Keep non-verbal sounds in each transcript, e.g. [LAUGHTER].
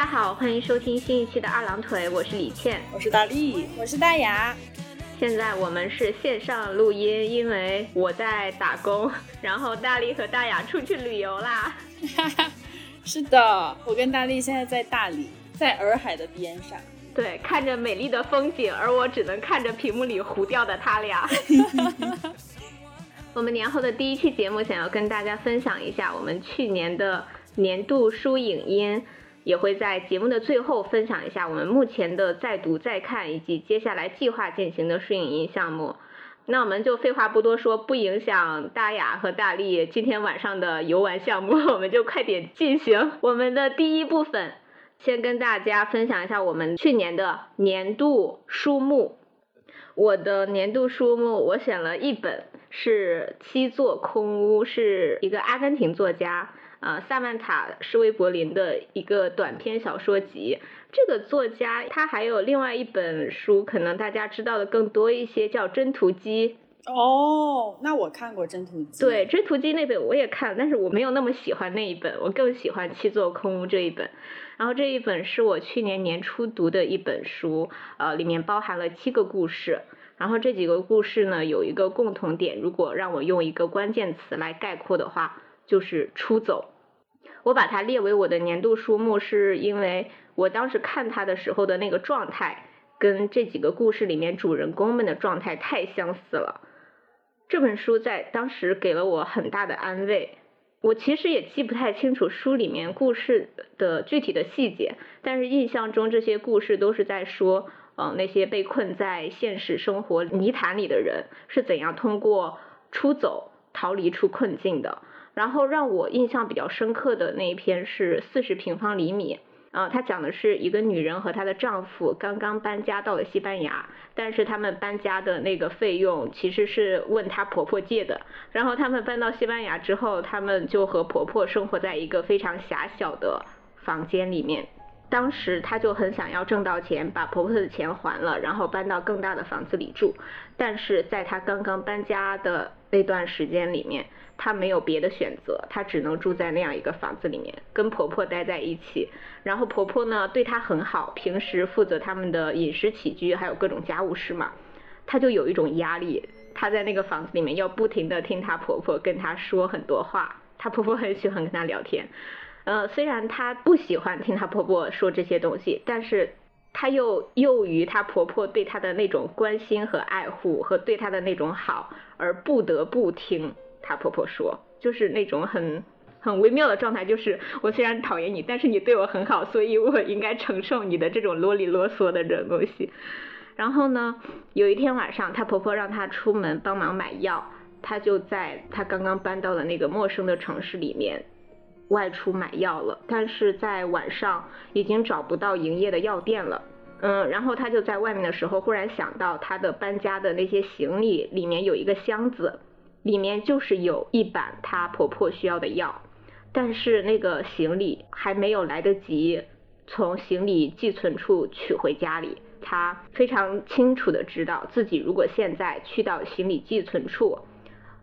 家好，欢迎收听新一期的二郎腿，我是李倩，我是大力，我是大雅。现在我们是线上录音，因为我在打工，[LAUGHS] 然后大力和大雅出去旅游啦。[LAUGHS] 是的，我跟大力现在在大理，在洱海的边上，对，看着美丽的风景，而我只能看着屏幕里糊掉的他俩。[LAUGHS] 我们年后的第一期节目，想要跟大家分享一下我们去年的年度书影音。也会在节目的最后分享一下我们目前的在读在看以及接下来计划进行的摄影音项目。那我们就废话不多说，不影响大雅和大力今天晚上的游玩项目，[LAUGHS] 我们就快点进行我们的第一部分。先跟大家分享一下我们去年的年度书目。我的年度书目我选了一本是《七座空屋》，是一个阿根廷作家。呃，萨曼塔·施维柏林的一个短篇小说集。这个作家他还有另外一本书，可能大家知道的更多一些，叫《真图机》。哦，那我看过《真图机》。对，《真图机》那本我也看，但是我没有那么喜欢那一本，我更喜欢《七座空屋》这一本。然后这一本是我去年年初读的一本书，呃，里面包含了七个故事。然后这几个故事呢，有一个共同点，如果让我用一个关键词来概括的话。就是出走，我把它列为我的年度书目，是因为我当时看它的时候的那个状态，跟这几个故事里面主人公们的状态太相似了。这本书在当时给了我很大的安慰。我其实也记不太清楚书里面故事的具体的细节，但是印象中这些故事都是在说，嗯，那些被困在现实生活泥潭里的人是怎样通过出走逃离出困境的。然后让我印象比较深刻的那一篇是四十平方厘米，啊，它讲的是一个女人和她的丈夫刚刚搬家到了西班牙，但是他们搬家的那个费用其实是问她婆婆借的。然后他们搬到西班牙之后，他们就和婆婆生活在一个非常狭小的房间里面。当时她就很想要挣到钱，把婆婆的钱还了，然后搬到更大的房子里住。但是在她刚刚搬家的那段时间里面，她没有别的选择，她只能住在那样一个房子里面，跟婆婆待在一起。然后婆婆呢对她很好，平时负责他们的饮食起居，还有各种家务事嘛。她就有一种压力，她在那个房子里面要不停的听她婆婆跟她说很多话。她婆婆很喜欢跟她聊天，呃，虽然她不喜欢听她婆婆说这些东西，但是她又由于她婆婆对她的那种关心和爱护和对她的那种好，而不得不听。她婆婆说，就是那种很很微妙的状态，就是我虽然讨厌你，但是你对我很好，所以我应该承受你的这种啰里啰嗦的这种东西。然后呢，有一天晚上，她婆婆让她出门帮忙买药，她就在她刚刚搬到的那个陌生的城市里面外出买药了，但是在晚上已经找不到营业的药店了。嗯，然后她就在外面的时候，忽然想到她的搬家的那些行李里面有一个箱子。里面就是有一板她婆婆需要的药，但是那个行李还没有来得及从行李寄存处取回家里。她非常清楚的知道自己如果现在去到行李寄存处，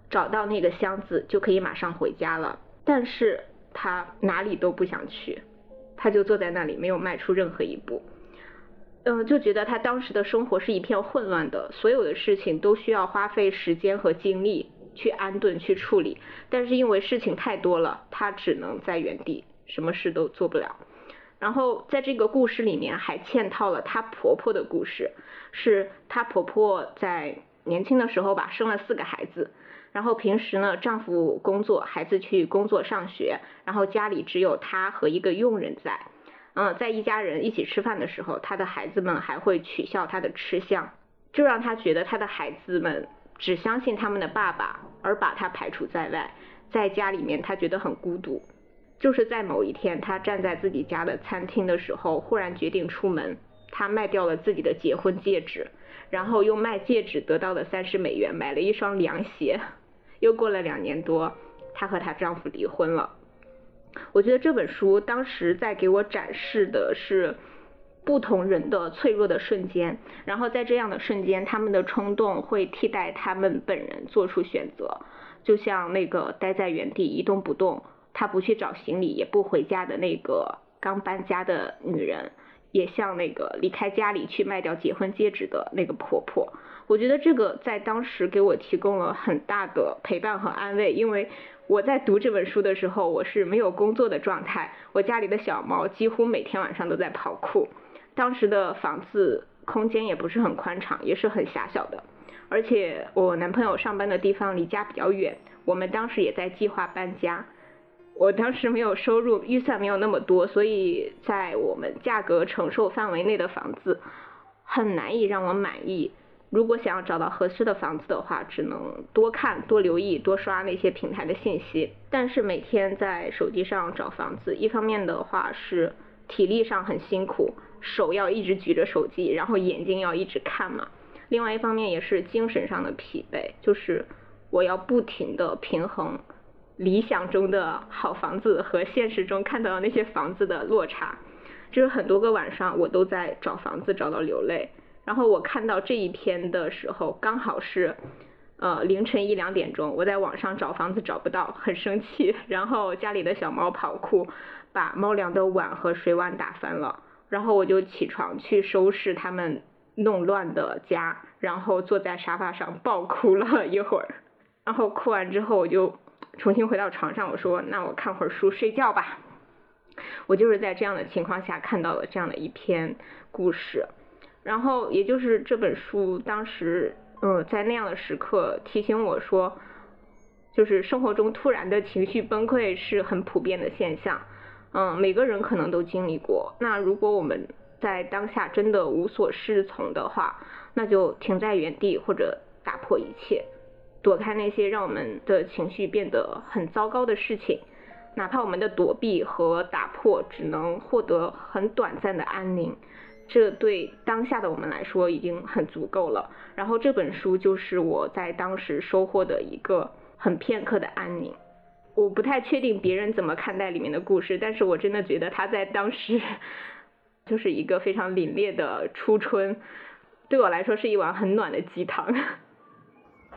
找到那个箱子就可以马上回家了。但是她哪里都不想去，她就坐在那里没有迈出任何一步。嗯，就觉得她当时的生活是一片混乱的，所有的事情都需要花费时间和精力。去安顿去处理，但是因为事情太多了，她只能在原地，什么事都做不了。然后在这个故事里面还嵌套了她婆婆的故事，是她婆婆在年轻的时候吧，生了四个孩子，然后平时呢丈夫工作，孩子去工作上学，然后家里只有她和一个佣人在。嗯，在一家人一起吃饭的时候，她的孩子们还会取笑她的吃相，就让她觉得她的孩子们。只相信他们的爸爸，而把他排除在外。在家里面，他觉得很孤独。就是在某一天，他站在自己家的餐厅的时候，忽然决定出门。他卖掉了自己的结婚戒指，然后用卖戒指得到的三十美元买了一双凉鞋。又过了两年多，她和她丈夫离婚了。我觉得这本书当时在给我展示的是。不同人的脆弱的瞬间，然后在这样的瞬间，他们的冲动会替代他们本人做出选择，就像那个待在原地一动不动，他不去找行李也不回家的那个刚搬家的女人，也像那个离开家里去卖掉结婚戒指的那个婆婆。我觉得这个在当时给我提供了很大的陪伴和安慰，因为我在读这本书的时候，我是没有工作的状态，我家里的小猫几乎每天晚上都在跑酷。当时的房子空间也不是很宽敞，也是很狭小的，而且我男朋友上班的地方离家比较远，我们当时也在计划搬家。我当时没有收入，预算没有那么多，所以在我们价格承受范围内的房子很难以让我满意。如果想要找到合适的房子的话，只能多看、多留意、多刷那些平台的信息。但是每天在手机上找房子，一方面的话是体力上很辛苦，手要一直举着手机，然后眼睛要一直看嘛。另外一方面也是精神上的疲惫，就是我要不停的平衡理想中的好房子和现实中看到的那些房子的落差。就是很多个晚上我都在找房子，找到流泪。然后我看到这一篇的时候，刚好是，呃凌晨一两点钟，我在网上找房子找不到，很生气。然后家里的小猫跑酷，把猫粮的碗和水碗打翻了。然后我就起床去收拾他们弄乱的家，然后坐在沙发上暴哭了一会儿。然后哭完之后，我就重新回到床上，我说那我看会儿书睡觉吧。我就是在这样的情况下看到了这样的一篇故事。然后，也就是这本书当时，嗯，在那样的时刻提醒我说，就是生活中突然的情绪崩溃是很普遍的现象，嗯，每个人可能都经历过。那如果我们在当下真的无所适从的话，那就停在原地或者打破一切，躲开那些让我们的情绪变得很糟糕的事情，哪怕我们的躲避和打破只能获得很短暂的安宁。这对当下的我们来说已经很足够了。然后这本书就是我在当时收获的一个很片刻的安宁。我不太确定别人怎么看待里面的故事，但是我真的觉得他在当时就是一个非常凛冽的初春，对我来说是一碗很暖的鸡汤。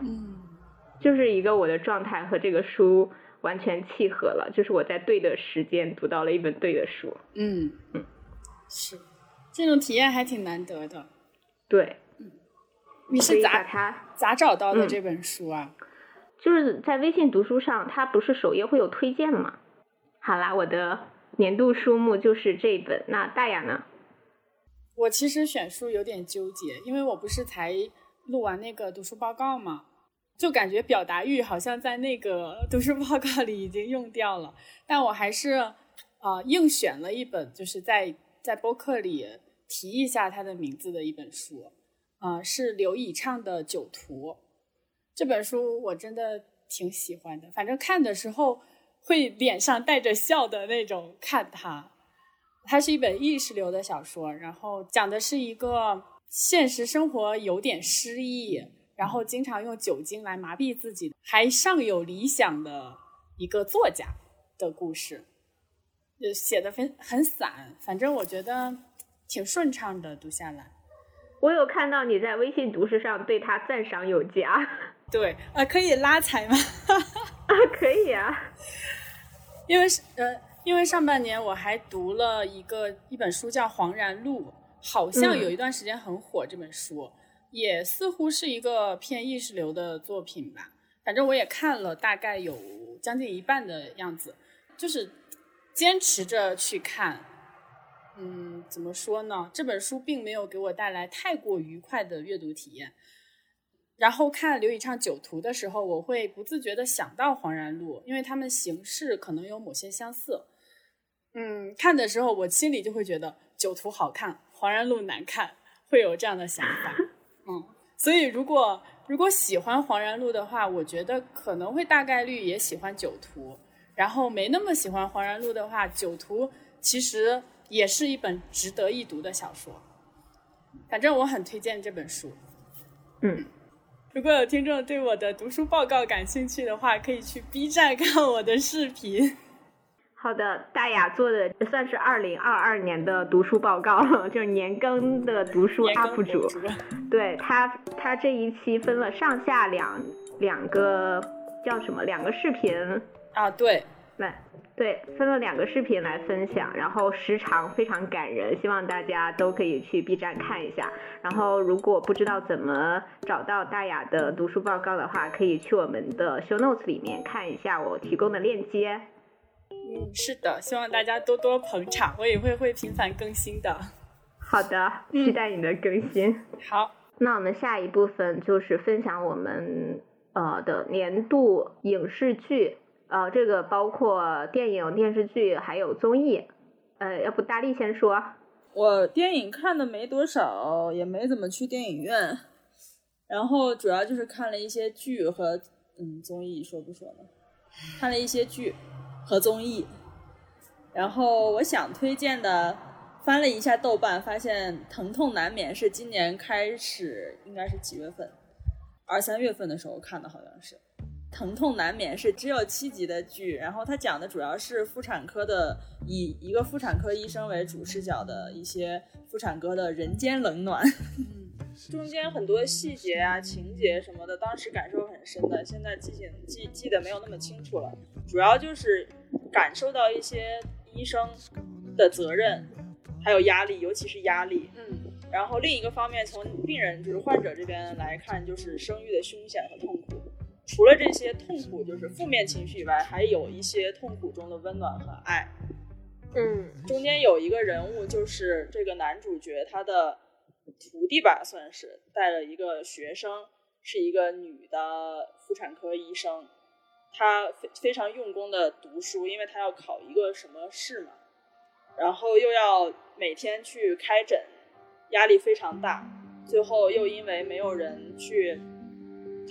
嗯，就是一个我的状态和这个书完全契合了，就是我在对的时间读到了一本对的书。嗯嗯，是。这种体验还挺难得的，对，你是咋咋找到的这本书啊？就是在微信读书上，它不是首页会有推荐吗？好啦，我的年度书目就是这本。那大雅呢？我其实选书有点纠结，因为我不是才录完那个读书报告嘛，就感觉表达欲好像在那个 [LAUGHS] 读书报告里已经用掉了，但我还是啊硬选了一本，就是在。在播客里提一下他的名字的一本书，啊，是刘以畅的《酒徒》这本书，我真的挺喜欢的。反正看的时候会脸上带着笑的那种看它。它是一本意识流的小说，然后讲的是一个现实生活有点失意，然后经常用酒精来麻痹自己，还尚有理想的一个作家的故事。就写的很很散，反正我觉得挺顺畅的，读下来。我有看到你在微信读书上对他赞赏有加。对，呃，可以拉踩吗？啊，[LAUGHS] 可以啊。因为是呃，因为上半年我还读了一个一本书叫《黄然录》，好像有一段时间很火。这本书也似乎是一个偏意识流的作品吧。反正我也看了，大概有将近一半的样子，就是。坚持着去看，嗯，怎么说呢？这本书并没有给我带来太过愉快的阅读体验。然后看刘以畅《酒徒》的时候，我会不自觉的想到《黄然录》，因为他们形式可能有某些相似。嗯，看的时候我心里就会觉得《酒徒》好看，《黄然录》难看，会有这样的想法。嗯，所以如果如果喜欢《黄然录》的话，我觉得可能会大概率也喜欢《酒徒》。然后没那么喜欢《黄然录》的话，《酒徒》其实也是一本值得一读的小说。反正我很推荐这本书。嗯，如果有听众对我的读书报告感兴趣的话，可以去 B 站看我的视频。好的，大雅做的算是二零二二年的读书报告，就是年更的读书 UP 主。对他，他这一期分了上下两两个叫什么？两个视频。啊，对，那对，分了两个视频来分享，然后时长非常感人，希望大家都可以去 B 站看一下。然后如果不知道怎么找到大雅的读书报告的话，可以去我们的 show notes 里面看一下我提供的链接。嗯，是的，希望大家多多捧场，我也会会频繁更新的。好的，期待你的更新。好，那我们下一部分就是分享我们呃的年度影视剧，呃，这个包括电影、电视剧还有综艺。呃，要不大力先说。我电影看的没多少，也没怎么去电影院，然后主要就是看了一些剧和嗯综艺，说不说呢？看了一些剧和综艺，然后我想推荐的，翻了一下豆瓣，发现《疼痛难免》是今年开始，应该是几月份？二三月份的时候看的，好像是。《疼痛难免》是只有七集的剧，然后它讲的主要是妇产科的，以一个妇产科医生为主视角的一些妇产科的人间冷暖。[LAUGHS] 中间很多细节啊、情节什么的，当时感受很深的，现在记性记记得没有那么清楚了。主要就是感受到一些医生的责任，还有压力，尤其是压力。嗯，然后另一个方面，从病人就是患者这边来看，就是生育的凶险和痛苦。除了这些痛苦，就是负面情绪以外，还有一些痛苦中的温暖和爱。嗯，中间有一个人物，就是这个男主角他的徒弟吧，算是带了一个学生，是一个女的妇产科医生。她非非常用功的读书，因为她要考一个什么试嘛，然后又要每天去开诊，压力非常大。最后又因为没有人去。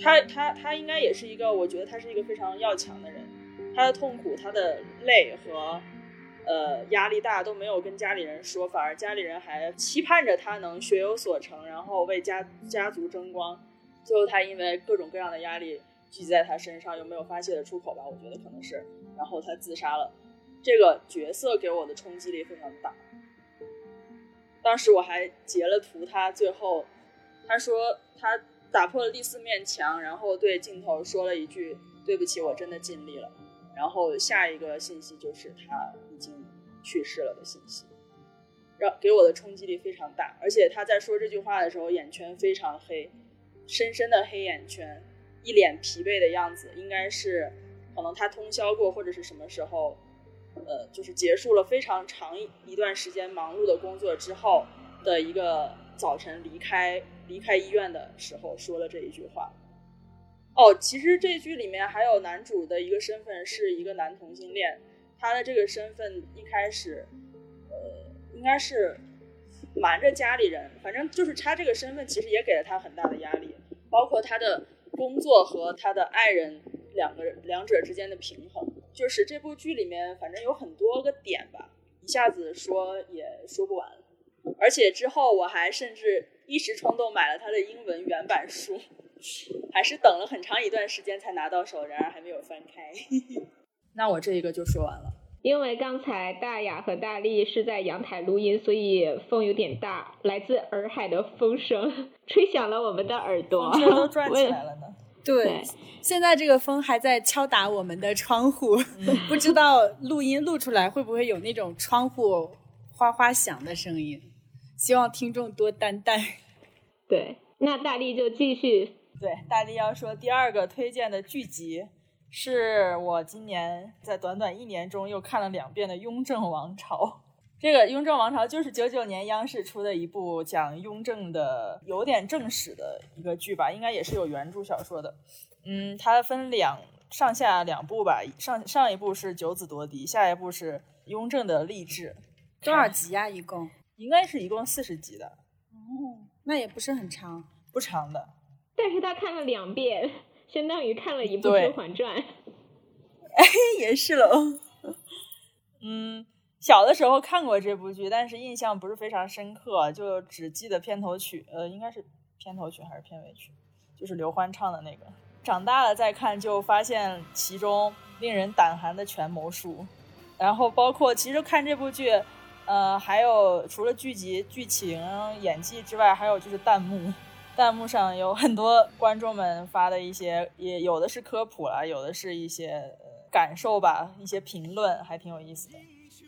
他他他应该也是一个，我觉得他是一个非常要强的人。他的痛苦、他的累和呃压力大都没有跟家里人说，反而家里人还期盼着他能学有所成，然后为家家族争光。最后他因为各种各样的压力聚集在他身上，又没有发泄的出口吧？我觉得可能是，然后他自杀了。这个角色给我的冲击力非常大。当时我还截了图，他最后他说他。打破了第四面墙，然后对镜头说了一句：“对不起，我真的尽力了。”然后下一个信息就是他已经去世了的信息，让给我的冲击力非常大。而且他在说这句话的时候，眼圈非常黑，深深的黑眼圈，一脸疲惫的样子，应该是可能他通宵过或者是什么时候，呃，就是结束了非常长一段时间忙碌的工作之后的一个早晨离开。离开医院的时候说了这一句话。哦，其实这剧里面还有男主的一个身份是一个男同性恋，他的这个身份一开始，呃，应该是瞒着家里人，反正就是他这个身份其实也给了他很大的压力，包括他的工作和他的爱人两个两者之间的平衡，就是这部剧里面反正有很多个点吧，一下子说也说不完，而且之后我还甚至。一时冲动买了他的英文原版书，还是等了很长一段时间才拿到手，然而还没有翻开。[LAUGHS] 那我这一个就说完了。因为刚才大雅和大力是在阳台录音，所以风有点大，来自洱海的风声吹响了我们的耳朵，都转起来了呢。对，现在这个风还在敲打我们的窗户，不知道录音录出来会不会有那种窗户哗哗响的声音。希望听众多担待。对，那大力就继续。对，大力要说第二个推荐的剧集，是我今年在短短一年中又看了两遍的《雍正王朝》。这个《雍正王朝》就是九九年央视出的一部讲雍正的有点正史的一个剧吧，应该也是有原著小说的。嗯，它分两上下两部吧，上上一部是九子夺嫡，下一部是雍正的励志。多少集呀？一共？应该是一共四十集的，哦，那也不是很长，不长的。但是他看了两遍，相当于看了一部《甄嬛传》。[LAUGHS] 哎，也是了。嗯，小的时候看过这部剧，但是印象不是非常深刻，就只记得片头曲，呃，应该是片头曲还是片尾曲，就是刘欢唱的那个。长大了再看，就发现其中令人胆寒的权谋术，然后包括其实看这部剧。呃，还有除了剧集、剧情、演技之外，还有就是弹幕，弹幕上有很多观众们发的一些，也有的是科普了，有的是一些感受吧，一些评论还挺有意思的。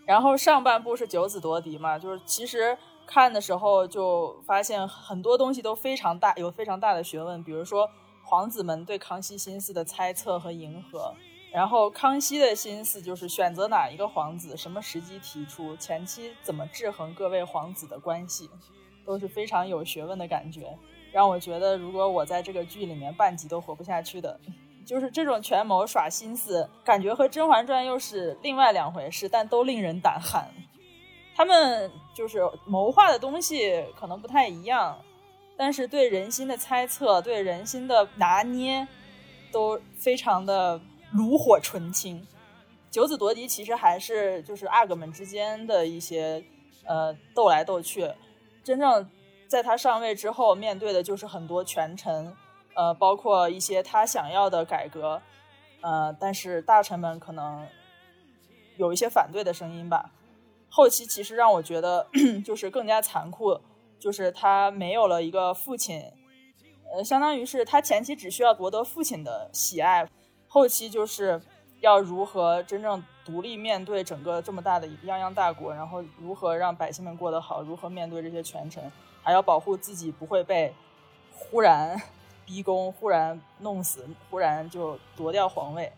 然后上半部是九子夺嫡嘛，就是其实看的时候就发现很多东西都非常大，有非常大的学问，比如说皇子们对康熙心思的猜测和迎合。然后康熙的心思就是选择哪一个皇子，什么时机提出，前期怎么制衡各位皇子的关系，都是非常有学问的感觉，让我觉得如果我在这个剧里面半集都活不下去的，[LAUGHS] 就是这种权谋耍心思，感觉和《甄嬛传》又是另外两回事，但都令人胆寒。他们就是谋划的东西可能不太一样，但是对人心的猜测、对人心的拿捏，都非常的。炉火纯青，九子夺嫡其实还是就是阿哥们之间的一些呃斗来斗去，真正在他上位之后，面对的就是很多权臣，呃，包括一些他想要的改革，呃，但是大臣们可能有一些反对的声音吧。后期其实让我觉得 [CLEARS THROAT] 就是更加残酷，就是他没有了一个父亲，呃，相当于是他前期只需要夺得父亲的喜爱。后期就是要如何真正独立面对整个这么大的泱泱大国，然后如何让百姓们过得好，如何面对这些权臣，还要保护自己不会被忽然 [LAUGHS] 逼宫、忽然弄死、忽然就夺掉皇位。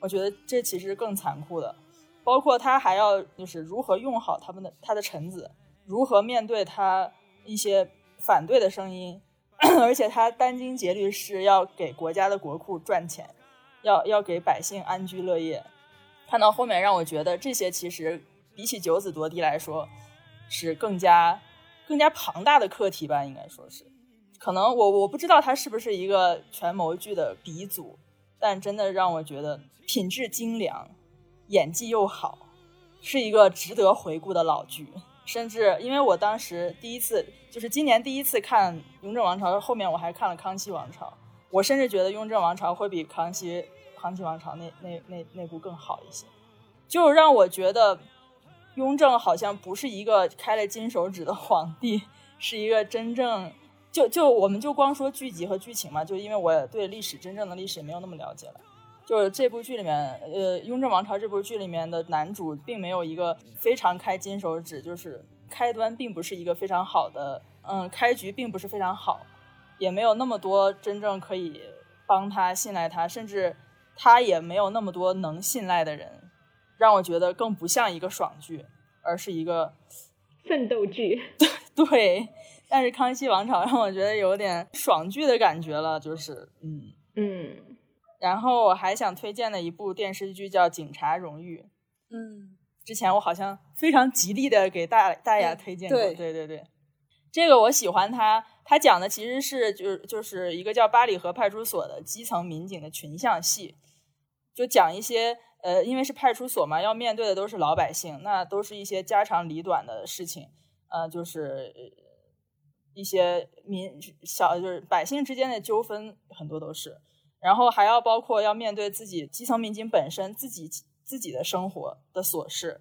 我觉得这其实更残酷的，包括他还要就是如何用好他们的他的臣子，如何面对他一些反对的声音，[COUGHS] 而且他殚精竭虑是要给国家的国库赚钱。要要给百姓安居乐业，看到后面让我觉得这些其实比起九子夺嫡来说，是更加更加庞大的课题吧，应该说是。可能我我不知道它是不是一个权谋剧的鼻祖，但真的让我觉得品质精良，演技又好，是一个值得回顾的老剧。甚至因为我当时第一次就是今年第一次看《雍正王朝》，后面我还看了《康熙王朝》。我甚至觉得《雍正王朝》会比《康熙康熙王朝》那那那那部更好一些，就让我觉得雍正好像不是一个开了金手指的皇帝，是一个真正就就我们就光说剧集和剧情嘛，就因为我对历史真正的历史没有那么了解了。就是这部剧里面，呃，《雍正王朝》这部剧里面的男主并没有一个非常开金手指，就是开端并不是一个非常好的，嗯，开局并不是非常好。也没有那么多真正可以帮他、信赖他，甚至他也没有那么多能信赖的人，让我觉得更不像一个爽剧，而是一个奋斗剧。[LAUGHS] 对对，但是《康熙王朝》让我觉得有点爽剧的感觉了，就是嗯嗯。然后我还想推荐的一部电视剧叫《警察荣誉》，嗯，之前我好像非常极力的给大大家推荐过，对对对对，这个我喜欢它。他讲的其实是就是就是一个叫八里河派出所的基层民警的群像戏，就讲一些呃，因为是派出所嘛，要面对的都是老百姓，那都是一些家长里短的事情，呃，就是一些民小就是百姓之间的纠纷很多都是，然后还要包括要面对自己基层民警本身自己自己的生活的琐事。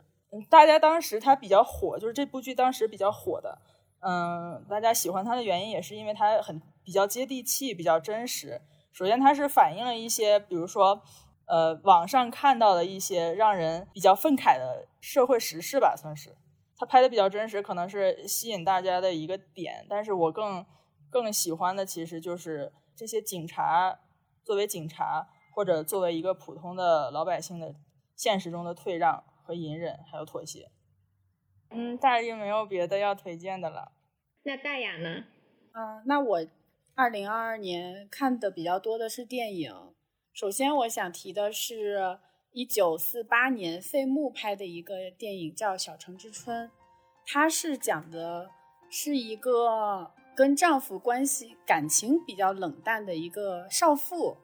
大家当时他比较火，就是这部剧当时比较火的。嗯，大家喜欢它的原因也是因为它很比较接地气，比较真实。首先，它是反映了一些，比如说，呃，网上看到的一些让人比较愤慨的社会时事吧，算是。它拍的比较真实，可能是吸引大家的一个点。但是我更更喜欢的其实就是这些警察作为警察，或者作为一个普通的老百姓的现实中的退让和隐忍，还有妥协。嗯，大约没有别的要推荐的了。那大雅呢？嗯，那我二零二二年看的比较多的是电影。首先，我想提的是一九四八年费穆拍的一个电影，叫《小城之春》。它是讲的是一个跟丈夫关系感情比较冷淡的一个少妇，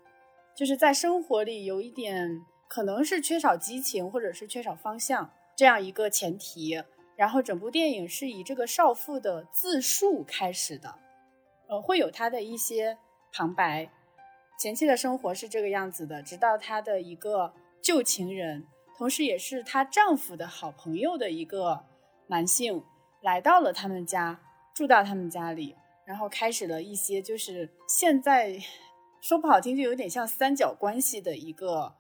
就是在生活里有一点可能是缺少激情，或者是缺少方向这样一个前提。然后整部电影是以这个少妇的自述开始的，呃，会有她的一些旁白，前期的生活是这个样子的，直到她的一个旧情人，同时也是她丈夫的好朋友的一个男性来到了他们家，住到他们家里，然后开始了一些就是现在说不好听就有点像三角关系的一个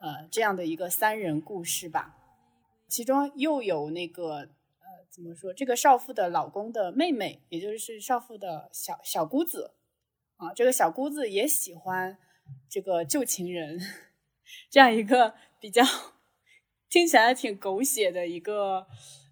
呃这样的一个三人故事吧。其中又有那个怎么说，这个少妇的老公的妹妹，也就是少妇的小小姑子啊，这个小姑子也喜欢这个旧情人，[LAUGHS] 这样一个比较听起来挺狗血的一个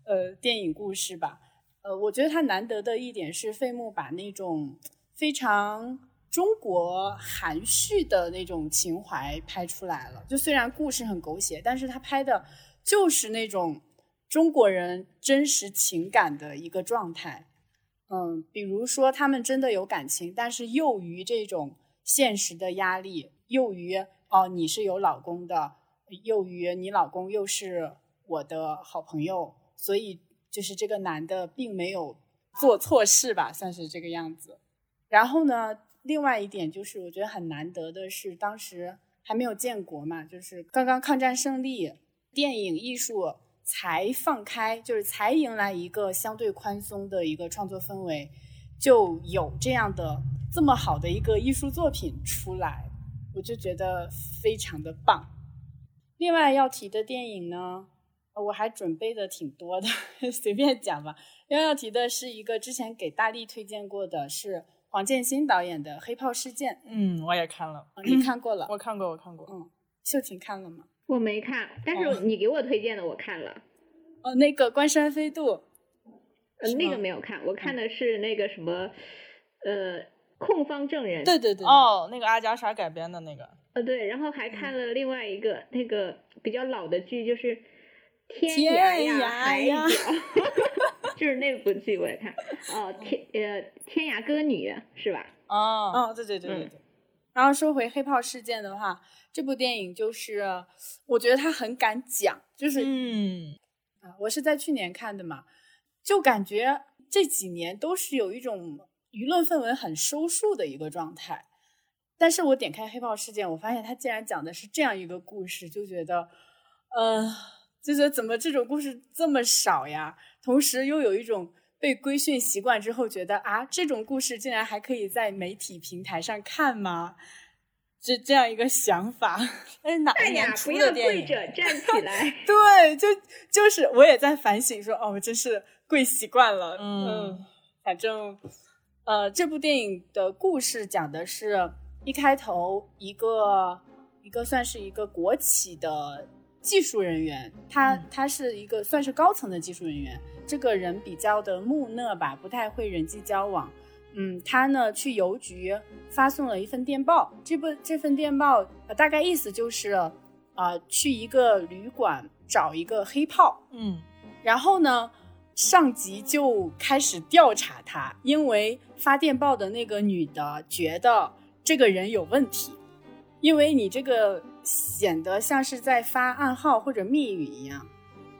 呃电影故事吧。呃，我觉得它难得的一点是费穆把那种非常中国含蓄的那种情怀拍出来了。就虽然故事很狗血，但是他拍的就是那种中国人真实情感的一个状态。嗯，比如说他们真的有感情，但是囿于这种现实的压力，囿于哦你是有老公的，囿于你老公又是我的好朋友，所以。就是这个男的并没有做错事吧，算是这个样子。然后呢，另外一点就是我觉得很难得的是，当时还没有建国嘛，就是刚刚抗战胜利，电影艺术才放开，就是才迎来一个相对宽松的一个创作氛围，就有这样的这么好的一个艺术作品出来，我就觉得非常的棒。另外要提的电影呢？我还准备的挺多的，[LAUGHS] 随便讲吧。要要提的是一个之前给大力推荐过的，是黄建新导演的《黑炮事件》。嗯，我也看了。你看过了？[CLEARS THROAT] 我看过，我看过。嗯，秀琴看了吗？我没看，但是你给我推荐的我看了。哦，那个《关山飞渡》。呃，那个没有看，我看的是那个什么，呃，控方证人。对对对。哦，那个阿加莎改编的那个。呃，对，然后还看了另外一个那个比较老的剧，就是。天涯呀海角，[LAUGHS] [LAUGHS] 就是那部剧我也看。哦，天呃天涯歌女是吧？哦哦对对对对对。然后说回黑炮事件的话，这部电影就是我觉得他很敢讲，就是嗯啊，我是在去年看的嘛，就感觉这几年都是有一种舆论氛围很收束的一个状态。但是我点开黑炮事件，我发现他竟然讲的是这样一个故事，就觉得呃。就觉得怎么这种故事这么少呀？同时又有一种被规训习惯之后，觉得啊，这种故事竟然还可以在媒体平台上看吗？这这样一个想法。哎，哪一年出的电影？跪着站起来。[LAUGHS] 对，就就是我也在反省，说哦，真是跪习惯了。嗯，反正呃，这部电影的故事讲的是一开头一个一个算是一个国企的。技术人员，他他是一个算是高层的技术人员。这个人比较的木讷吧，不太会人际交往。嗯，他呢去邮局发送了一份电报，这部这份电报大概意思就是，啊，去一个旅馆找一个黑炮。嗯，然后呢，上级就开始调查他，因为发电报的那个女的觉得这个人有问题，因为你这个。显得像是在发暗号或者密语一样。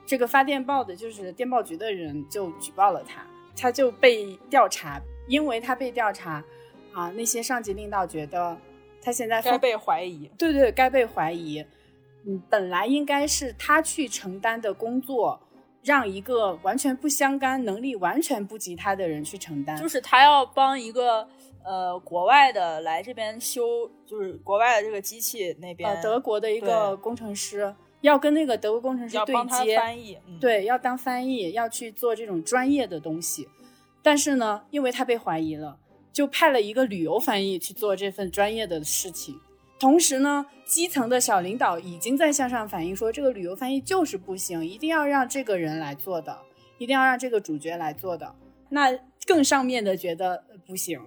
这个发电报的就是电报局的人就举报了他，他就被调查。因为他被调查，啊，那些上级领导觉得他现在该被怀疑。对对，该被怀疑。嗯，本来应该是他去承担的工作，让一个完全不相干、能力完全不及他的人去承担。就是他要帮一个。呃，国外的来这边修，就是国外的这个机器那边，德国的一个工程师要跟那个德国工程师对接，翻译，对，要当翻译，要去做这种专业的东西。但是呢，因为他被怀疑了，就派了一个旅游翻译去做这份专业的事情。同时呢，基层的小领导已经在向上反映说，这个旅游翻译就是不行，一定要让这个人来做的，一定要让这个主角来做的。那更上面的觉得不行。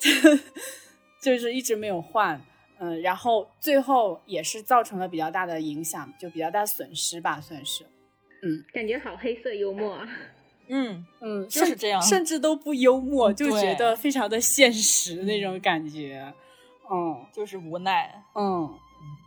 [LAUGHS] 就是一直没有换，嗯，然后最后也是造成了比较大的影响，就比较大损失吧，算是，嗯，感觉好黑色幽默啊，嗯嗯，就是这样，甚至都不幽默，就觉得非常的现实那种感觉，嗯，就是无奈，嗯，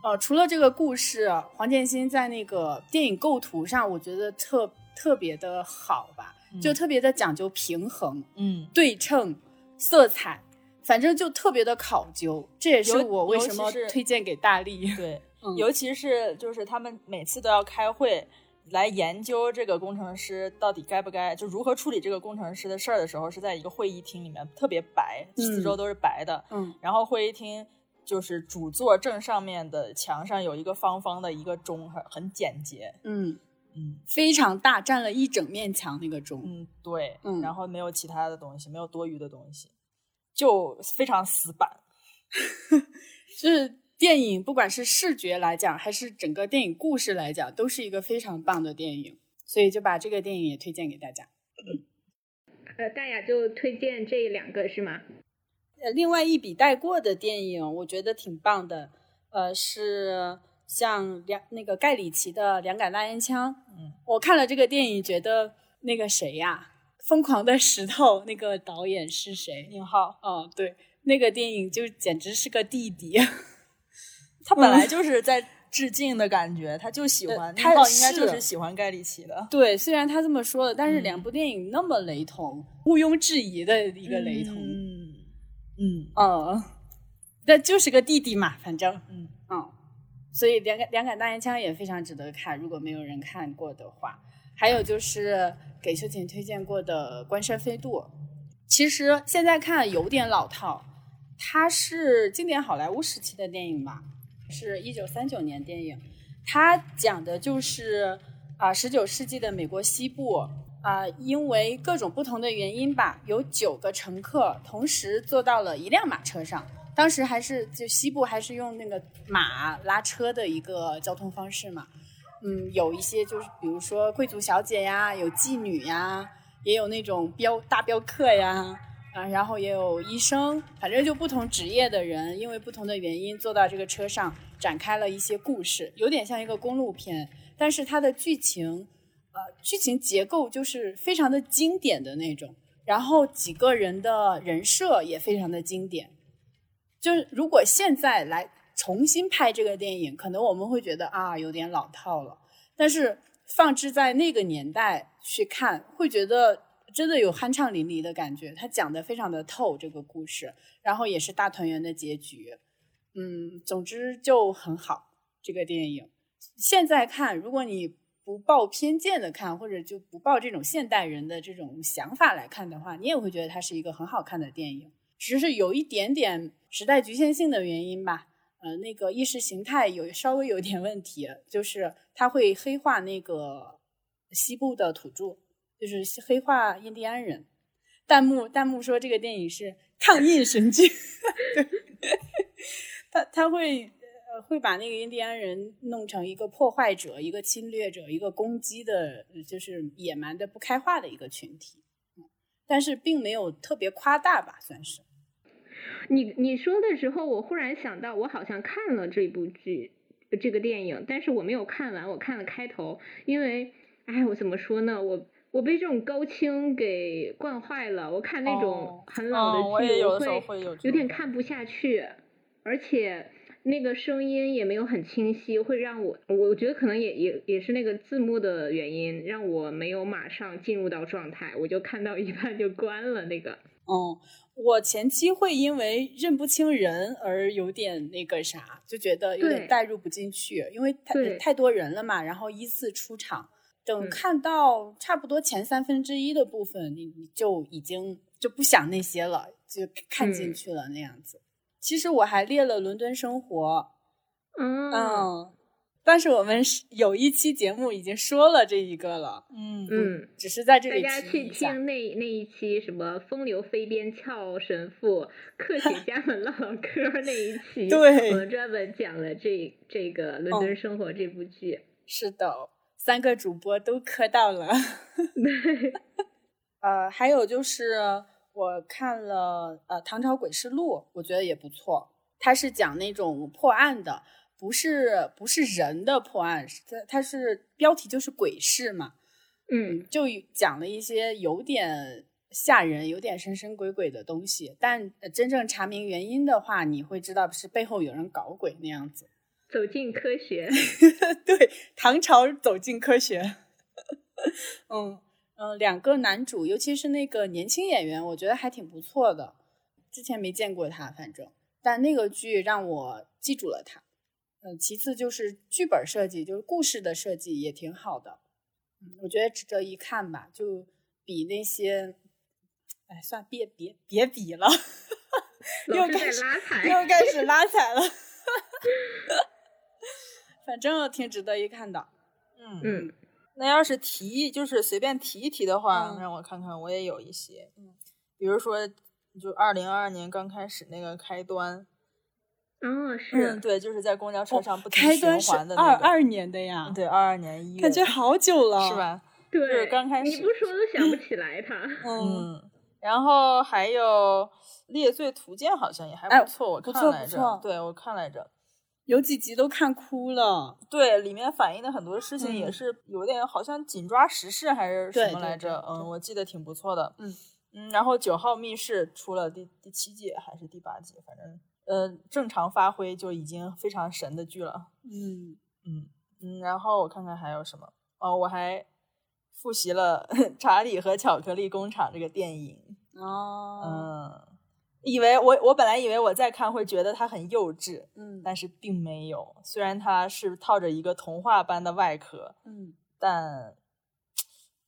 呃，除了这个故事，黄建新在那个电影构图上，我觉得特特别的好吧，就特别的讲究平衡，嗯，对称，色彩。反正就特别的考究，这也是我为什么推荐给大力。[LAUGHS] 对，尤其是就是他们每次都要开会来研究这个工程师到底该不该，就如何处理这个工程师的事儿的时候，是在一个会议厅里面，特别白，四周都是白的。嗯，然后会议厅。就是主座正上面的墙上有一个方方的一个钟，很很简洁。嗯嗯非常大，占了一整面墙那个钟。嗯，对，嗯然后没有其他的东西，没有多余的东西，就非常死板。[LAUGHS] 就是电影，不管是视觉来讲，还是整个电影故事来讲，都是一个非常棒的电影。所以就把这个电影也推荐给大家。呃，大雅就推荐这两个是吗？呃，另外一笔带过的电影，我觉得挺棒的。呃，是像两那个盖里奇的《两杆大烟枪》。嗯，我看了这个电影，觉得那个谁呀，《疯狂的石头》那个导演是谁？宁浩，嗯，对，那个电影就简直是个弟弟。[LAUGHS] 他本来就是在致敬的感觉，他就喜欢。呃他宁浩应该就是喜欢盖里奇的。对，虽然他这么说的，但是嗯两部电影那么雷同，毋庸置疑的一个雷同。嗯嗯嗯，那就是个弟弟嘛，反正嗯嗯，所以两杆两杆大烟枪也非常值得看，如果没有人看过的话。还有就是给秋瑾推荐过的《关山飞渡》，其实现在看有点老套，它是经典好莱坞时期的电影吧，是一九三九年电影，它讲的就是啊十九世纪的美国西部啊、因为各种不同的原因吧，有九个乘客同时坐到了一辆马车上。当时还是就西部还是用那个马拉车的一个交通方式嘛。嗯，有一些就是比如说贵族小姐呀，有妓女呀，也有那种镖大镖客呀，啊，然后也有医生，反正就不同职业的人，因为不同的原因坐到这个车上，展开了一些故事，有点像一个公路片，但是它的剧情，呃，剧情结构就是非常的经典的那种，然后几个人的人设也非常的经典，就是如果现在来重新拍这个电影，可能我们会觉得啊有点老套了，但是放置在那个年代去看，会觉得真的有酣畅淋漓的感觉。他讲的非常的透这个故事，然后也是大团圆的结局，嗯，总之就很好这个电影。现在看，如果你不抱偏见的看，或者就不抱这种现代人的这种想法来看的话，你也会觉得它是一个很好看的电影，只是有一点点时代局限性的原因吧。呃，那个意识形态有稍微有点问题，就是它会黑化那个西部的土著，就是黑化印第安人。弹幕弹幕说这个电影是抗印神剧，[LAUGHS] 对，他他会呃会把那个印第安人弄成一个破坏者、一个侵略者、一个攻击的，就是野蛮的、不开化的一个群体。但是并没有特别夸大吧，算是。你你说的时候，我忽然想到，我好像看了这部剧，这个电影，但是我没有看完，我看了开头，因为，哎，我怎么说呢，我我被这种高清给惯坏了，我看那种哦很老的剧，哦我有的会候会有点看不下去，而且那个声音也没有很清晰，会让我，我觉得可能也也也是那个字幕的原因，让我没有马上进入到状态，我就看到一半就关了那个。嗯，我前期会因为认不清人而有点那个啥，就觉得有点对代入不进去，因为太太多人了嘛，然后依次出场，等嗯看到差不多前三分之一的部分，你你就已经就不想那些了，就看进嗯。去了那样子。其实我还列了伦敦生活，嗯。嗯，但是我们是有一期节目已经说了这一个了，嗯嗯。只是在这里大家去。听那那一期什么风流飞边俏神父、[LAUGHS] 科学家们唠唠嗑那一期，[LAUGHS] 对我们专门讲了这这个《伦敦嗯生活》这部剧。是的，三个主播都磕到了。[LAUGHS] 呃，还有就是我看了呃《唐朝诡事录》，我觉得也不错。它是讲那种破案的，不是不是人的破案，是它它是标题就是鬼事嘛，嗯就讲了一些有点吓人、有点神神鬼鬼的东西。但呃真正查明原因的话，你会知道是背后有人搞鬼那样子。[LAUGHS] 走进科学。[LAUGHS] 对，唐朝走进科学。嗯 [LAUGHS] 嗯、呃两个男主，尤其是那个年轻演员，我觉得还挺不错的。之前没见过他，反正，但那个剧让我记住了他。嗯、其次就是剧本设计，就是故事的设计也挺好的。嗯，我觉得值得一看吧，就比那些，哎，算了别别别比了。又开始拉踩。又开始拉踩了。[LAUGHS] 反正挺值得一看的。嗯嗯，那要是提就是随便提一提的话，嗯让我看看，我也有一些，嗯，比如说就二零二二年刚开始那个开端，哦，[LAUGHS] 是嗯，，对，就是在公交车上不停循环的那个，二二年的呀，对，二二年一月，感觉好久了，是？吧？对，刚开始你不说都想不起来他。[LAUGHS] 嗯，嗯，然后还有《猎罪图鉴》，好像也还哎不错，我看来着，不错对我看来着，有几集都看哭了。对，里面反映的很多事情也嗯是有点好像紧抓时事还是什么来着，嗯，我记得挺不错的，嗯嗯，然后九号密室出了第第七季还是第八季，反正呃正常发挥就已经非常神的剧了，嗯，嗯嗯，然后我看看还有什么，哦，我还复习了《查理和巧克力工厂》这个电影，哦，嗯，以为我我本来以为我再看会觉得它很幼稚，嗯。但是并没有。虽然它是套着一个童话般的外壳，嗯。但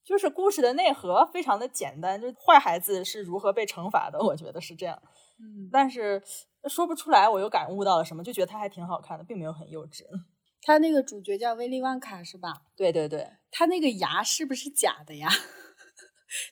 就是故事的内核非常的简单，就是坏孩子是如何被惩罚的，我觉得是这样。嗯，但是说不出来，我又感悟到了什么，就觉得他还挺好看的，并没有很幼稚。他那个主角叫威利万卡是吧？对对对，他那个牙是不是假的呀？[LAUGHS]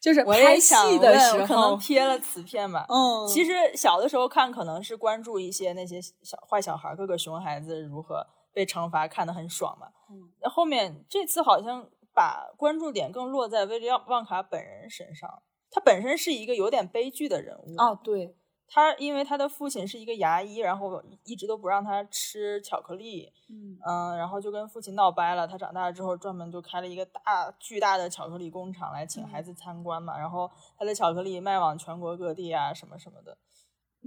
就是我拍戏的时问我可能候，贴了瓷片吧。嗯，其实小的时候看，可能是关注一些那些小坏小孩儿、各个熊孩子如何被惩罚，看得很爽嘛。嗯那后面这次好像把关注点更落在威利旺卡本人身上。他本身是一个有点悲剧的人物。哦，对，他因为他的父亲是一个牙医，然后一直都不让他吃巧克力，嗯嗯，然后就跟父亲闹掰了。他长大了之后，专门就开了一个大巨大的巧克力工厂来请孩子参观嘛。然后他的巧克力卖往全国各地啊，什么什么的。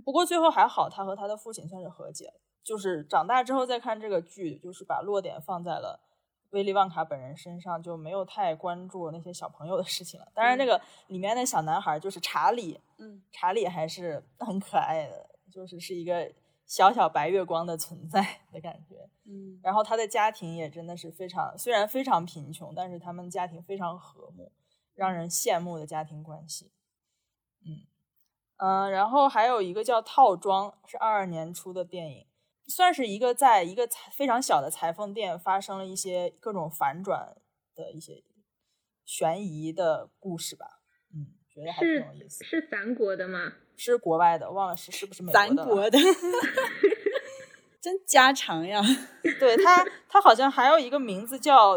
不过最后还好，他和他的父亲算是和解了。就是长大之后再看这个剧，就是把落点放在了威利旺卡本人身上，就没有太关注那些小朋友的事情了。当然，这个里面的小男孩就是查理，嗯查理还是 [LAUGHS] 很可爱的，就是是一个小小白月光的存在 [LAUGHS] 的感觉。嗯然后他的家庭也真的是非常，虽然非常贫穷，但是他们家庭非常和睦，让人羡慕的家庭关系。嗯嗯、呃然后还有一个叫《套装》，是二二年出的电影，算是一个在一个非常小的裁缝店发生了一些各种反转的一些悬疑的故事吧。嗯，觉得还挺有意思。是咱国的吗？是国外的，忘了是是不是美国的了。国的，[LAUGHS] 真家常呀。对他，他好像还有一个名字叫，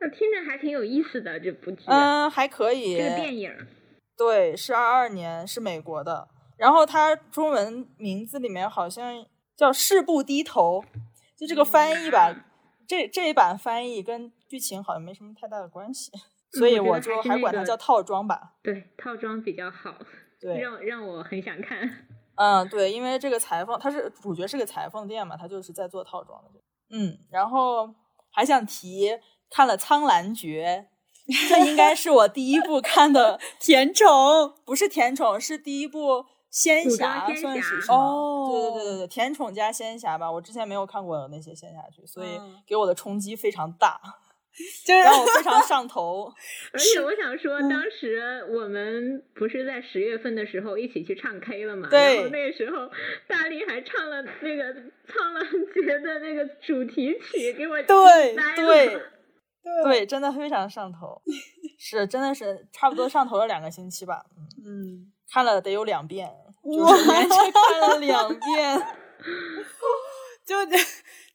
那听着还挺有意思的这部剧，嗯，还可以。这个电影。对，是二二年，是美国的。然后它中文名字里面好像叫“誓不低头”，就这个翻译吧，这这一版翻译跟剧情好像没什么太大的关系，所以我就还管它叫套装吧。对，套装比较好，对，[LAUGHS] 让让我很想看。嗯，对，因为这个裁缝他是主角是个裁缝店嘛，他就是在做套装的。嗯，然后还想提看了《苍兰诀》，这应该是我第一部看的 [LAUGHS] 甜宠不是甜宠，是第一部仙侠，算是？哦对对对对对，甜宠加仙侠吧。我之前没有看过那些仙侠剧，所以嗯给我的冲击非常大，[LAUGHS] 就是让我非常上头。[LAUGHS] 而且我想说，嗯当时我们不是在十月份的时候一起去唱 K 了嘛？对然后那个时候，大力还唱了那个《苍兰诀》的那个主题曲，给我对惊呆了对对，真的非常上头，[LAUGHS] 是真的是差不多上头了两个星期吧。嗯，嗯，看了得有两遍，就是连着看了两遍。[LAUGHS] 就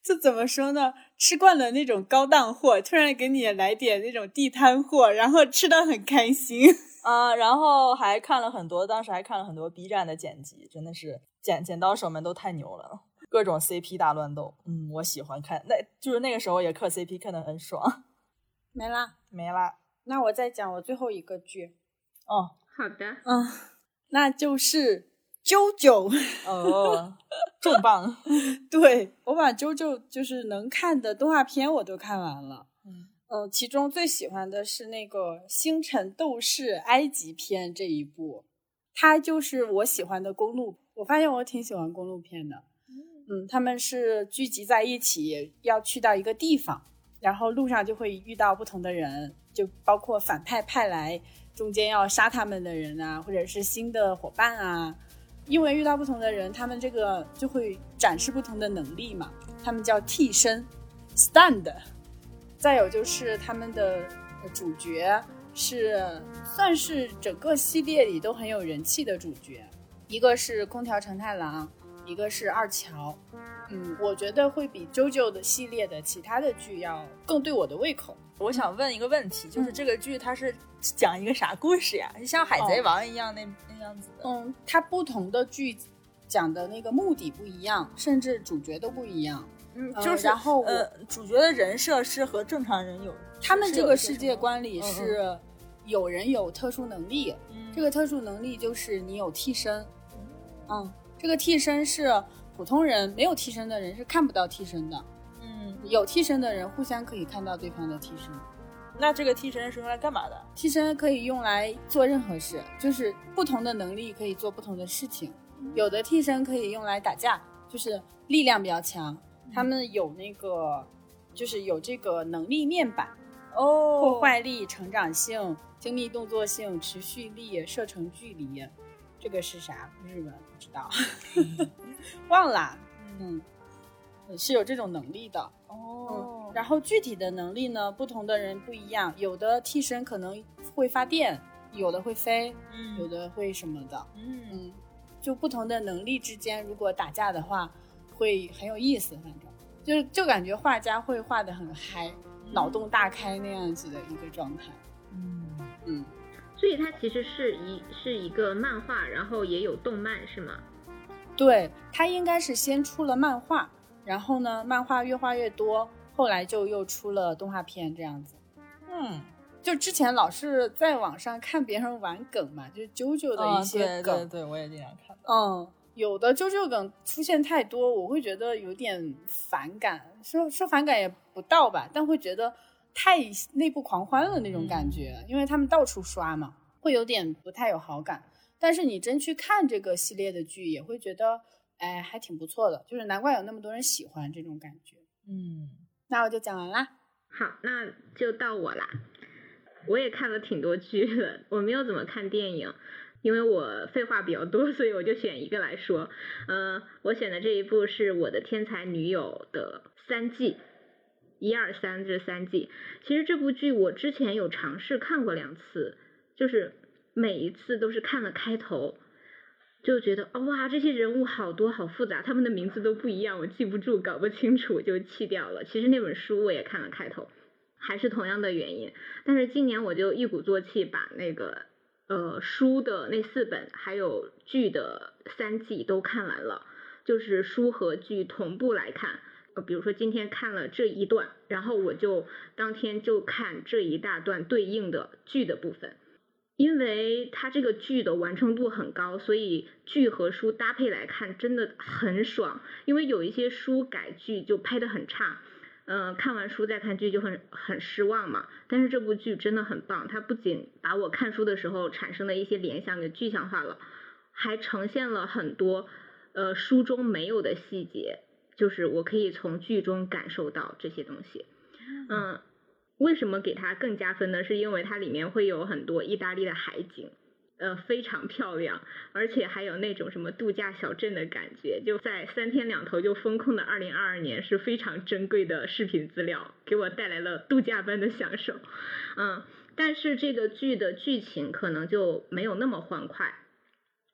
就怎么说呢？吃惯了那种高档货，突然给你来点那种地摊货，然后吃的很开心。啊、然后还看了很多，当时还看了很多 B 站的剪辑，真的是剪剪刀手们都太牛了，各种 CP 大乱斗，嗯，我喜欢看，那就是那个时候也磕 CP 磕的很爽。没啦，没啦，那我再讲我最后一个剧，哦好的，嗯，那就是啾啾。哦，重磅，[LAUGHS] 对我把啾啾就是能看的动画片我都看完了。嗯呃，其中最喜欢的是那个《星辰斗士埃及篇》这一部，它就是我喜欢的公路。我发现我挺喜欢公路片的。嗯，他们是聚集在一起，要去到一个地方，然后路上就会遇到不同的人，就包括反派派来中间要杀他们的人啊，或者是新的伙伴啊。因为遇到不同的人，他们这个就会展示不同的能力嘛。他们叫替身，stand。再有就是他们的主角是算是整个系列里都很有人气的主角，一个是空调承太郎，一个是二乔。嗯，我觉得会比 JoJo 的系列的其他的剧要更对我的胃口。我想问一个问题，就是嗯这个剧它是讲一个啥故事呀？像海贼王一样那那样子的？嗯，它不同的剧讲的那个目的不一样，甚至主角都不一样。嗯，呃就是然后呃，主角的人设是和正常人有，他们这个世界观里是有人有特殊能力，嗯这个特殊能力就是你有替身。嗯，这个替身是普通人没有替身的人是看不到替身的，嗯，有替身的人互相可以看到对方的替身。那这个替身是用来干嘛的？替身可以用来做任何事，就是不同的能力可以做不同的事情。有的替身可以用来打架，就是力量比较强，他们有那个就是有这个能力面板，哦破坏力、成长性、精密动作性、持续力、射程距离。这个是啥？日文不知道，[LAUGHS] 忘了。嗯，是有这种能力的。哦嗯，然后具体的能力呢，不同的人不一样，有的替身可能会发电，有的会飞，嗯有的会什么的。嗯嗯，就不同的能力之间，如果打架的话，会很有意思。反正就就感觉画家会画的很嗨，脑洞大开那样子的一个状态。嗯嗯，所以它其实是一是一个漫画，然后也有动漫，是吗？对，他应该是先出了漫画，然后呢，漫画越画越多，后来就又出了动画片这样子。嗯，就之前老是在网上看别人玩梗嘛，就是啾啾的一些梗，哦对对对，我也经常看到。嗯，有的啾啾梗出现太多，我会觉得有点反感，说说反感也不到吧，但会觉得太内部狂欢了那种感觉，因为他们到处刷嘛，会有点不太有好感。但是你真去看这个系列的剧，也会觉得，哎，还挺不错的，就是难怪有那么多人喜欢这种感觉。嗯，那我就讲完啦。好，那就到我啦。我也看了挺多剧的，我没有怎么看电影，因为我废话比较多，所以我就选一个来说。嗯、我选的这一部是我的天才女友的三季，一二三这三季。其实这部剧我之前有尝试看过两次，就是每一次都是看了开头。就觉得、哦、哇，这些人物好多好复杂，他们的名字都不一样，我记不住，搞不清楚，就弃掉了。其实那本书我也看了开头，还是同样的原因。但是今年我就一鼓作气把那个呃书的那四本，还有剧的三季都看完了，就是书和剧同步来看。呃，比如说今天看了这一段，然后我就当天就看这一大段对应的剧的部分。因为它这个剧的完成度很高，所以剧和书搭配来看真的很爽。因为有一些书改剧就拍的很差，嗯、看完书再看剧就很很失望嘛。但是这部剧真的很棒，它不仅把我看书的时候产生的一些联想给具象化了，还呈现了很多呃书中没有的细节，就是我可以从剧中感受到这些东西。嗯，为什么给它更加分呢？是因为它里面会有很多意大利的海景，呃，非常漂亮，而且还有那种什么度假小镇的感觉，就在三天两头就封控的二零二二年是非常珍贵的视频资料，给我带来了度假般的享受。嗯，但是这个剧的剧情可能就没有那么欢快。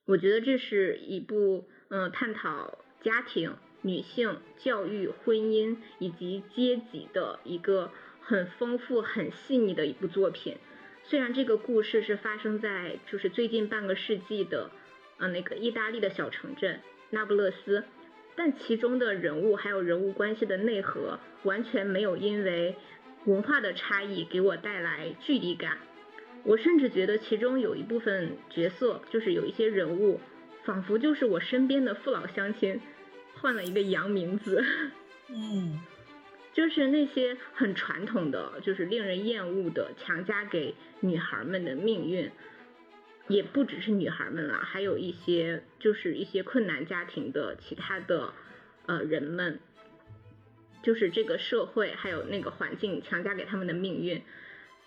我觉得这是一部嗯、探讨家庭、女性、教育、婚姻以及阶级的一个很丰富、很细腻的一部作品。虽然这个故事是发生在就是最近半个世纪的呃那个意大利的小城镇那不勒斯，但其中的人物还有人物关系的内核完全没有因为文化的差异给我带来距离感。我甚至觉得其中有一部分角色，就是有一些人物，仿佛就是我身边的父老乡亲，换了一个洋名字。[LAUGHS] 嗯就是那些很传统的，就是令人厌恶的强加给女孩们的命运，也不只是女孩们啦，还有一些就是一些困难家庭的其他的呃人们，就是这个社会还有那个环境强加给他们的命运。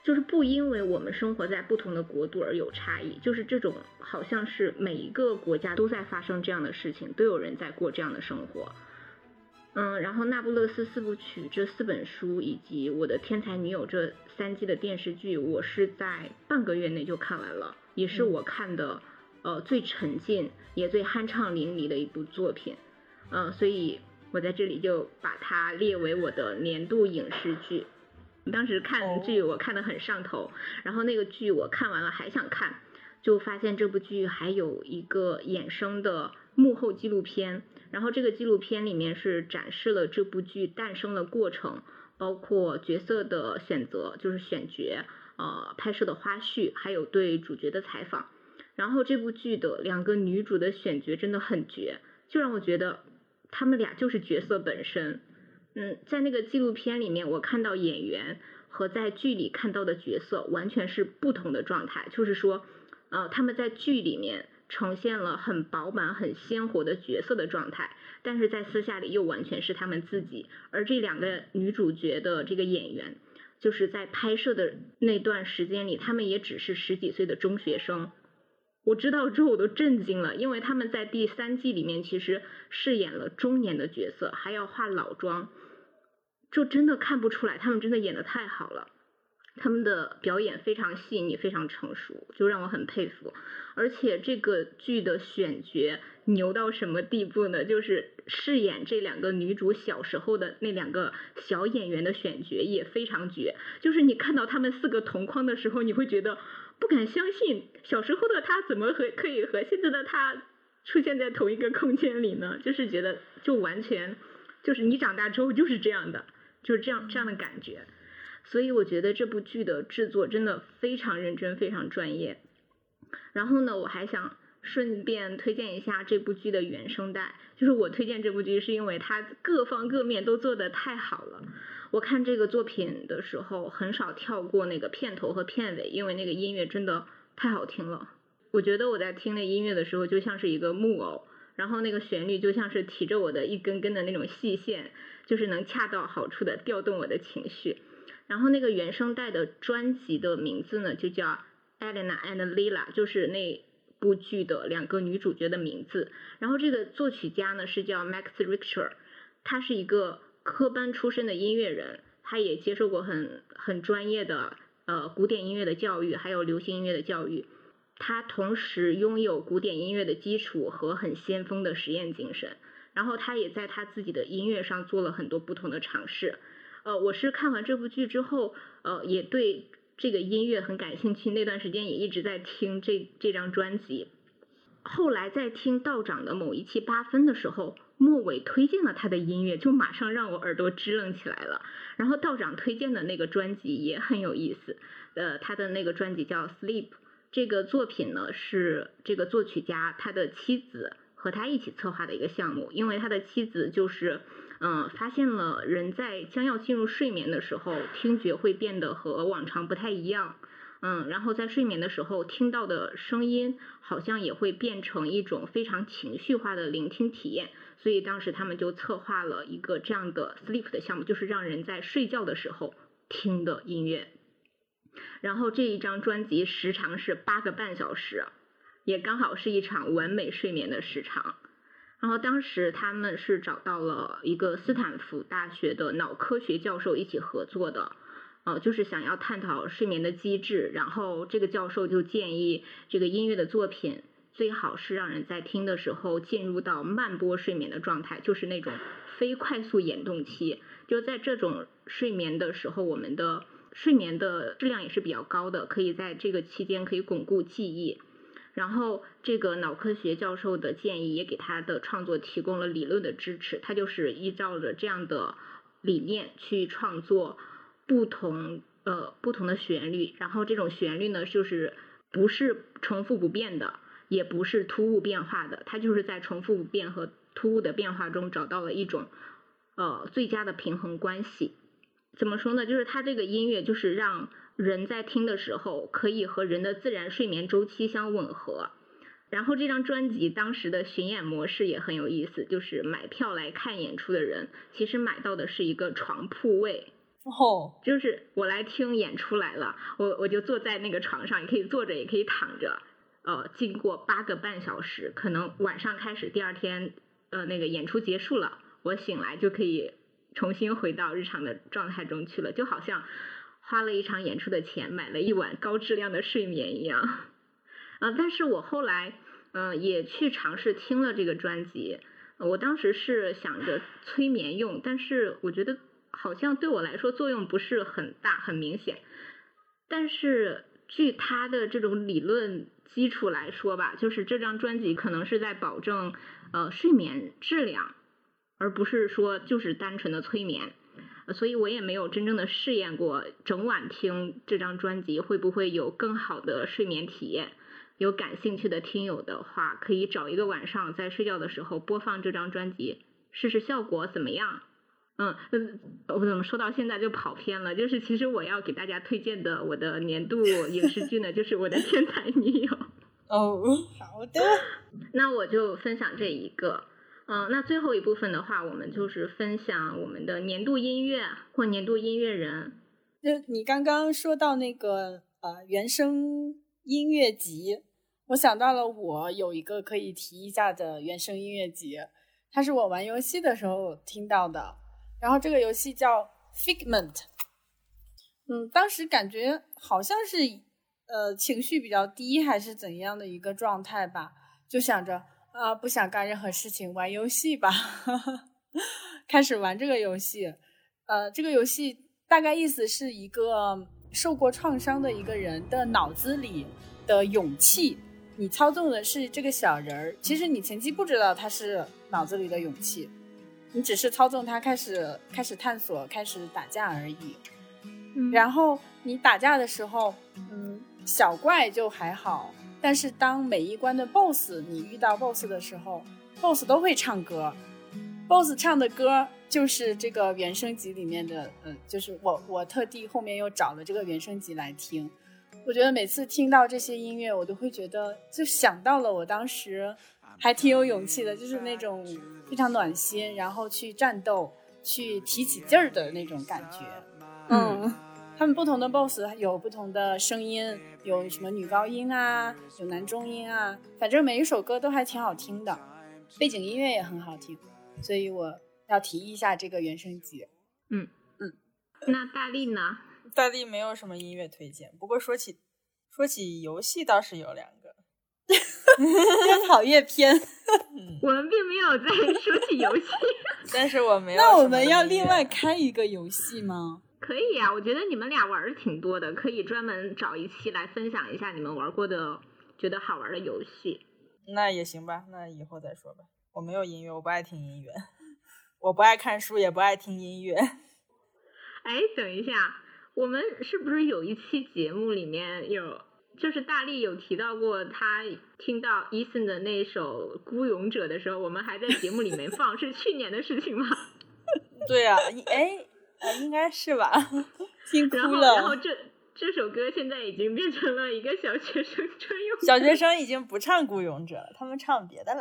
就是不因为我们生活在不同的国度而有差异，就是这种好像是每一个国家都在发生这样的事情，都有人在过这样的生活。嗯，然后《那不勒斯四部曲》这四本书以及《我的天才女友》这三季的电视剧，我是在半个月内就看完了，也是我看的呃最沉浸也最酣畅淋漓的一部作品。嗯，所以我在这里就把它列为我的年度影视剧。当时看剧我看得很上头，然后那个剧我看完了还想看，就发现这部剧还有一个衍生的幕后纪录片，然后这个纪录片里面是展示了这部剧诞生的过程，包括角色的选择，就是选角，呃，拍摄的花絮，还有对主角的采访。然后这部剧的两个女主的选角真的很绝，就让我觉得她们俩就是角色本身。嗯，在那个纪录片里面，我看到演员和在剧里看到的角色完全是不同的状态。就是说，呃，他们在剧里面呈现了很饱满、很鲜活的角色的状态，但是在私下里又完全是他们自己。而这两个女主角的这个演员，就是在拍摄的那段时间里，他们也只是十几岁的中学生。我知道之后我都震惊了，因为他们在第三季里面其实饰演了中年的角色，还要化老妆。就真的看不出来，他们真的演的太好了，他们的表演非常细腻，非常成熟，就让我很佩服。而且这个剧的选角牛到什么地步呢？就是饰演这两个女主小时候的那两个小演员的选角也非常绝。就是你看到他们四个同框的时候，你会觉得不敢相信，小时候的他怎么和可以和现在的他出现在同一个空间里呢？就是觉得就完全就是你长大之后就是这样的。就是这样这样的感觉，所以我觉得这部剧的制作真的非常认真，非常专业。然后呢，我还想顺便推荐一下这部剧的原声带。就是我推荐这部剧是因为它各方各面都做得太好了。我看这个作品的时候很少跳过那个片头和片尾，因为那个音乐真的太好听了。我觉得我在听那音乐的时候就像是一个木偶，然后那个旋律就像是提着我的一根根的那种细线。就是能恰到好处的调动我的情绪，然后那个原声带的专辑的名字呢，就叫《Elena and Lila》，就是那部剧的两个女主角的名字。然后这个作曲家呢是叫 Max Richter，他是一个科班出身的音乐人，他也接受过很很专业的呃古典音乐的教育，还有流行音乐的教育。他同时拥有古典音乐的基础和很先锋的实验精神。然后他也在他自己的音乐上做了很多不同的尝试，呃，我是看完这部剧之后，呃，也对这个音乐很感兴趣，那段时间也一直在听这这张专辑。后来在听道长的某一期八分的时候，末尾推荐了他的音乐，就马上让我耳朵支棱起来了。然后道长推荐的那个专辑也很有意思，呃，他的那个专辑叫《Sleep》，这个作品呢是这个作曲家他的妻子。和他一起策划的一个项目，因为他的妻子就是，嗯，发现了人在将要进入睡眠的时候，听觉会变得和往常不太一样，嗯，然后在睡眠的时候听到的声音好像也会变成一种非常情绪化的聆听体验，所以当时他们就策划了一个这样的 sleep 的项目，就是让人在睡觉的时候听的音乐，然后这一张专辑时长是八个半小时。也刚好是一场完美睡眠的时长，然后当时他们是找到了一个斯坦福大学的脑科学教授一起合作的，呃，就是想要探讨睡眠的机制，然后这个教授就建议这个音乐的作品最好是让人在听的时候进入到慢波睡眠的状态，就是那种非快速眼动期，就在这种睡眠的时候，我们的睡眠的质量也是比较高的，可以在这个期间可以巩固记忆。然后，这个脑科学教授的建议也给他的创作提供了理论的支持。他就是依照着这样的理念去创作不同呃不同的旋律。然后这种旋律呢，就是不是重复不变的，也不是突兀变化的。他就是在重复不变和突兀的变化中找到了一种呃最佳的平衡关系。怎么说呢？就是他这个音乐就是让。人在听的时候，可以和人的自然睡眠周期相吻合。然后这张专辑当时的巡演模式也很有意思，就是买票来看演出的人，其实买到的是一个床铺位。哦，就是我来听演出来了，我我就坐在那个床上，也可以坐着，也可以躺着。呃，经过八个半小时，可能晚上开始，第二天呃那个演出结束了，我醒来就可以重新回到日常的状态中去了，就好像花了一场演出的钱，买了一晚高质量的睡眠一样。啊，但是我后来嗯、呃也去尝试听了这个专辑，我当时是想着催眠用，但是我觉得好像对我来说作用不是很大很明显。但是据他的这种理论基础来说吧，就是这张专辑可能是在保证呃睡眠质量，而不是说就是单纯的催眠。呃所以我也没有真正的试验过整晚听这张专辑会不会有更好的睡眠体验。有感兴趣的听友的话，可以找一个晚上在睡觉的时候播放这张专辑，试试效果怎么样。嗯嗯，我怎么说到现在就跑偏了？就是其实我要给大家推荐的我的年度 [LAUGHS] 影视剧呢，就是我的天才女友。哦，好的，[LAUGHS] 那我就分享这一个。嗯，那最后一部分的话，我们就是分享我们的年度音乐或年度音乐人。就你刚刚说到那个呃原声音乐集，我想到了我有一个可以提一下的原声音乐集，它是我玩游戏的时候听到的。然后这个游戏叫 Figment，嗯，当时感觉好像是呃情绪比较低还是怎样的一个状态吧，就想着啊不想干任何事情，玩游戏吧，[LAUGHS] 开始玩这个游戏。呃，这个游戏大概意思是一个受过创伤的一个人的脑子里的勇气，你操纵的是这个小人儿，其实你前期不知道他是脑子里的勇气。你只是操纵他开始开始探索，开始打架而已。嗯然后你打架的时候，嗯，小怪就还好，但是当每一关的 BOSS 你遇到 BOSS 的时候，BOSS 都会唱歌，BOSS 唱的歌就是这个原声集里面的，呃，就是我我特地后面又找了这个原声集来听。我觉得每次听到这些音乐，我都会觉得就想到了我当时还挺有勇气的，就是那种非常暖心，然后去战斗、去提起劲儿的那种感觉。嗯，他们不同的 BOSS 有不同的声音，有什么女高音啊，有男中音啊，反正每一首歌都还挺好听的，背景音乐也很好听，所以我要提一下这个原声集。嗯嗯那大力呢？大力没有什么音乐推荐，不过说起说起游戏倒是有两个。越跑越偏，嗯，我们并没有在说起游戏。[LAUGHS] 但是我没有。那我们要另外。开一个游戏吗？可以啊、我觉得你们俩玩的挺多的，可以专门找一期来分享一下你们玩过的觉得好玩的游戏。那也行吧，那以后再说吧。我没有音乐，我不爱听音乐，[LAUGHS] 我不爱看书，也不爱听音乐。[LAUGHS] 哎，等一下，我们是不是有一期节目里面有，就是大力有提到过他听到 Eason 的那首《孤勇者》的时候，我们还在节目里面放，是去年的事情吗？[LAUGHS] 对啊，一哎，呃应该是吧？[LAUGHS] 听哭然后，然后。这这首歌现在已经变成了一个小学生专用。小学生已经不唱《孤勇者》了，他们唱别的了。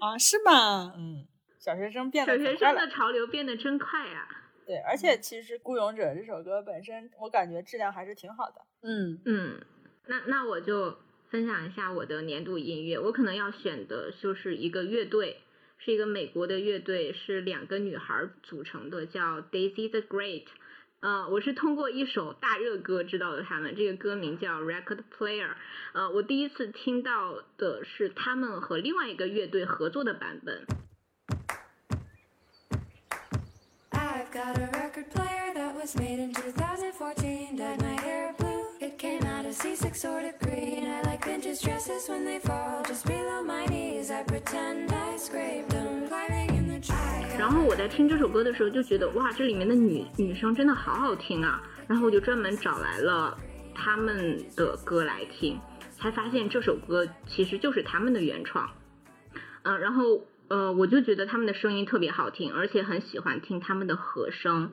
啊，是吗？嗯，小学生变得小学生的。潮流变得真快呀、对，而且其实《孤勇者》这首歌本身，我感觉质量还是挺好的。嗯，嗯，那那我就分享一下我的年度音乐。我可能要选的就是一个乐队，是一个美国的乐队，是两个女孩儿组成的，叫 Daisy the Great。呃，我是通过一首大热歌知道的他们，这个歌名叫 Record Player。呃，我第一次听到的是他们和另外一个乐队合作的版本。 I've got a record player that was made in 2014. Dyed my hair blue. It came out a C6 sort of green. I like vintage dresses when they fall just below my knees. I pretend I scraped 然后我在听这首歌的时候就觉得哇，这里面的女女生真的好好听啊！然后我就专门找来了他们的歌来听，才发现这首歌其实就是他们的原创。嗯，然后呃，我就觉得他们的声音特别好听，而且很喜欢听他们的和声。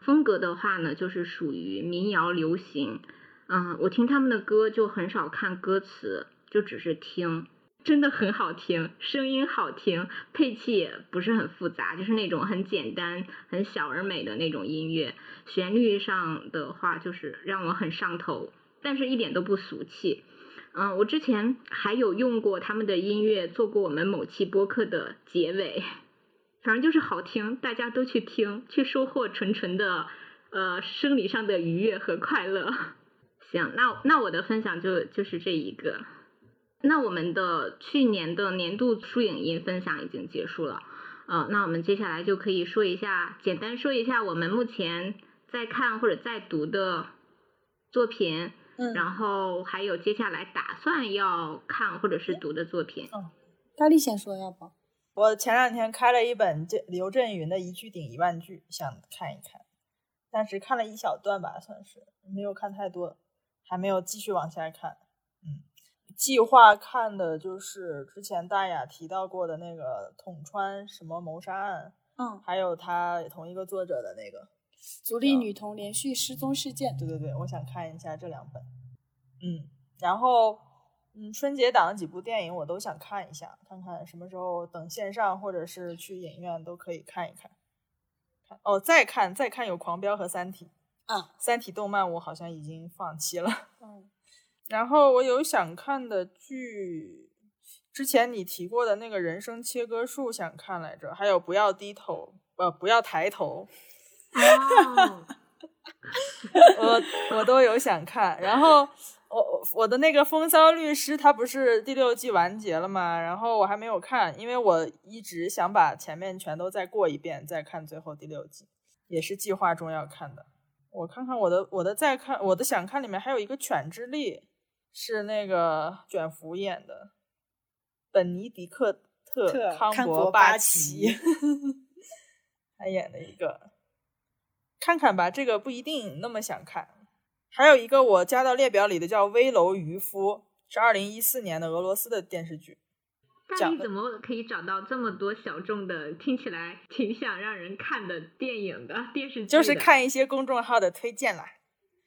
风格的话呢，就是属于民谣流行。嗯，我听他们的歌就很少看歌词，就只是听。真的很好听，声音好听，配器也不是很复杂，就是那种很简单、很小而美的那种音乐。旋律上的话，就是让我很上头，但是一点都不俗气。嗯，我之前还有用过他们的音乐做过我们某期播客的结尾，反正就是好听，大家都去听，去收获纯纯的呃生理上的愉悦和快乐。[LAUGHS] 行，那那我的分享就就是这一个。那我们的去年的年度书影音分享已经结束了，呃，那我们接下来就可以说一下，简单说一下我们目前在看或者在读的作品，嗯然后还有接下来打算要看或者是读的作品。嗯大力先说，要不？我前两天开了一本这刘震云的《一句顶一万句》，想看一看，但是看了一小段吧，算是没有看太多，还没有继续往下看。嗯，计划看的就是之前大雅提到过的那个统川什么谋杀案，嗯，还有他同一个作者的那个。足利女童连续失踪事件。对对对，我想看一下这两本。嗯，然后嗯，春节档的几部电影我都想看一下，看看什么时候等线上或者是去影院都可以看一看。看哦，再看再看有《狂飙》和《三体》啊，《三体》动漫我好像已经放弃了。嗯，然后我有想看的剧，之前你提过的那个《人生切割术》想看来着，还有《不要低头》呃，不要抬头，哦，[LAUGHS] 我我都有想看。然后我我的那个《风骚律师》，它不是第六季完结了吗？然后我还没有看，因为我一直想把前面全都再过一遍，再看最后第六季，也是计划中要看的。我看看我的我的再看我的想看里面还有一个《犬之力》，是那个卷福演的，本尼迪克特特康康伯巴奇奇 [LAUGHS] 他演的一个，看看吧，这个不一定那么想看。还有一个我加到列表里的叫《危楼渔夫》，是二零一四年的俄罗斯的电视剧。那你怎么可以找到这么多小众的，听起来挺想让人看的电影的电视剧的？就是看一些公众号的推荐啦，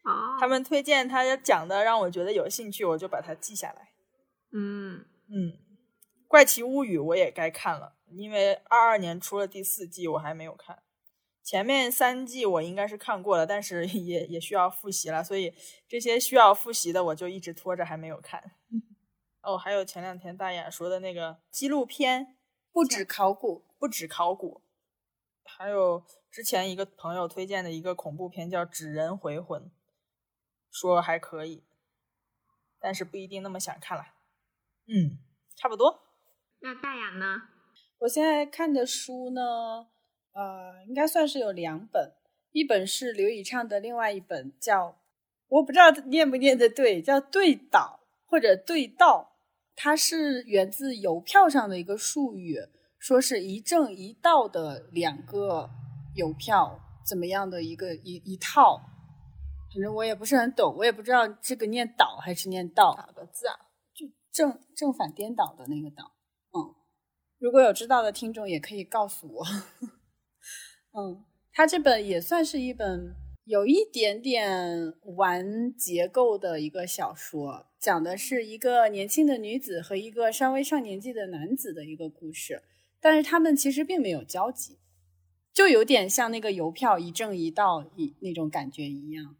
哦，他们推荐他讲的让我觉得有兴趣，我就把它记下来。嗯嗯，《怪奇物语》我也该看了，因为二二年出了第四季，我还没有看。前面三季我应该是看过了，但是也也需要复习了，所以这些需要复习的我就一直拖着还没有看。哦，还有前两天大雅说的那个纪录片，不止考古，不止考古，还有之前一个朋友推荐的一个恐怖片叫《纸人回魂》，说还可以，但是不一定那么想看了。嗯，差不多。那大雅呢？我现在看的书呢，呃，应该算是有两本，一本是刘以畅的，另外一本叫我不知道念不念的对，叫对倒或者对道，它是源自邮票上的一个术语，说是一正一道的两个邮票怎么样的一个一一套，反正我也不是很懂，我也不知道这个念倒还是念道，哪个字啊？就正正反颠倒的那个倒。嗯，如果有知道的听众也可以告诉我。[LAUGHS] 嗯，他这本也算是一本有一点点玩结构的一个小说，讲的是一个年轻的女子和一个稍微上年纪的男子的一个故事，但是他们其实并没有交集，就有点像那个邮票一正一倒一那种感觉一样。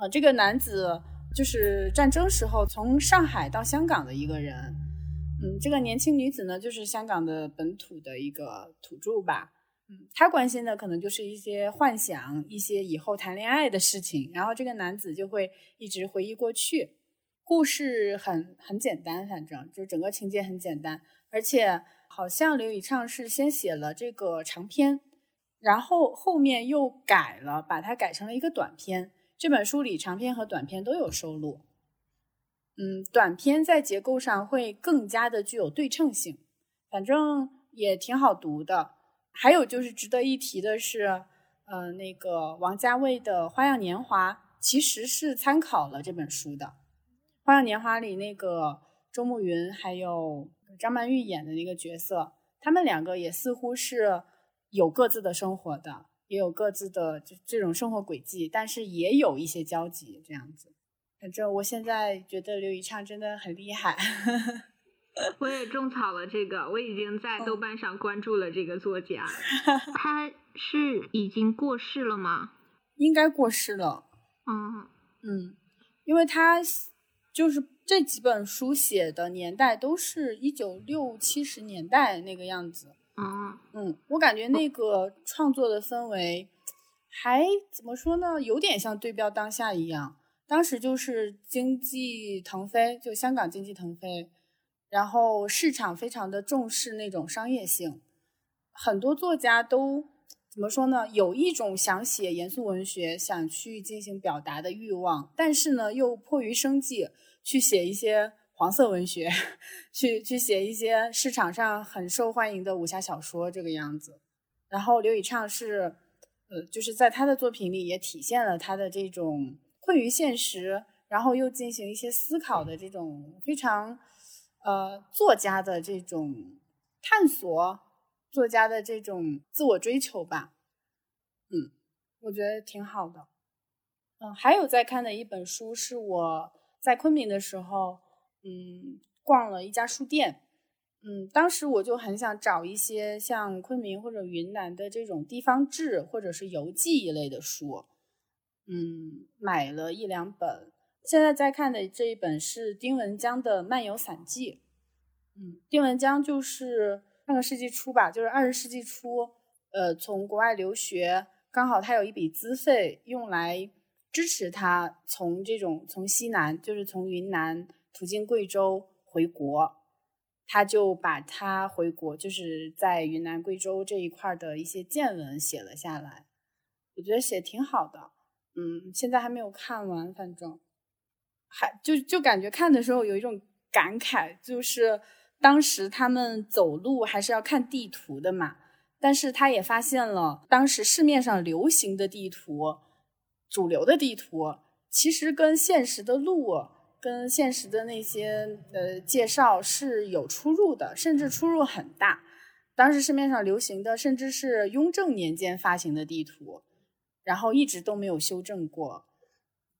啊、这个男子就是战争时候从上海到香港的一个人，嗯，这个年轻女子呢，就是香港的本土的一个土著吧，嗯，她关心的可能就是一些幻想，一些以后谈恋爱的事情，然后这个男子就会一直回忆过去，故事很很简单，反正就整个情节很简单，而且好像刘以畅是先写了这个长篇，然后后面又改了，把它改成了一个短篇。这本书里长篇和短篇都有收录。嗯，短篇在结构上会更加的具有对称性，反正也挺好读的。还有就是值得一提的是，呃，那个王家卫的《花样年华》其实是参考了这本书的，《花样年华》里那个周慕云还有张曼玉演的那个角色，他们两个也似乎是有各自的生活的，也有各自的这这种生活轨迹，但是也有一些交集，这样子。反正我现在觉得刘以畅真的很厉害。[LAUGHS] 我也种草了这个，我已经在豆瓣上关注了这个作家。[LAUGHS] 他是已经过世了吗？应该过世了。嗯，嗯，因为他就是这几本书写的年代都是一九六七十年代那个样子。嗯，嗯，我感觉那个创作的氛围还怎么说呢？有点像对标当下一样。当时就是经济腾飞，就香港经济腾飞，然后市场非常的重视那种商业性，很多作家都怎么说呢？有一种想写严肃文学、想去进行表达的欲望，但是呢，又迫于生计去写一些黄色文学，去去写一些市场上很受欢迎的武侠小说这个样子。然后刘以畅是，呃，就是在他的作品里也体现了他的这种困于现实，然后又进行一些思考的这种非常，呃，作家的这种探索，作家的这种自我追求吧。嗯，我觉得挺好的。嗯，还有在看的一本书是我在昆明的时候，嗯，逛了一家书店。嗯，当时我就很想找一些像昆明或者云南的这种地方志或者是游记一类的书，嗯，买了一两本。现在在看的这一本是丁文江的《漫游散记》。嗯，丁文江就是上个世纪初吧，就是二十世纪初，呃，从国外留学，刚好他有一笔资费用来支持他从这种从西南，就是从云南途经贵州回国。他就把他回国，就是在云南、贵州这一块的一些见闻写了下来，我觉得写挺好的。嗯，现在还没有看完，反正还就就感觉看的时候有一种感慨，就是当时他们走路还是要看地图的嘛，但是他也发现了当时市面上流行的地图、主流的地图，其实跟现实的路。跟现实的那些呃介绍是有出入的，甚至出入很大。当时市面上流行的，甚至是雍正年间发行的地图，然后一直都没有修正过。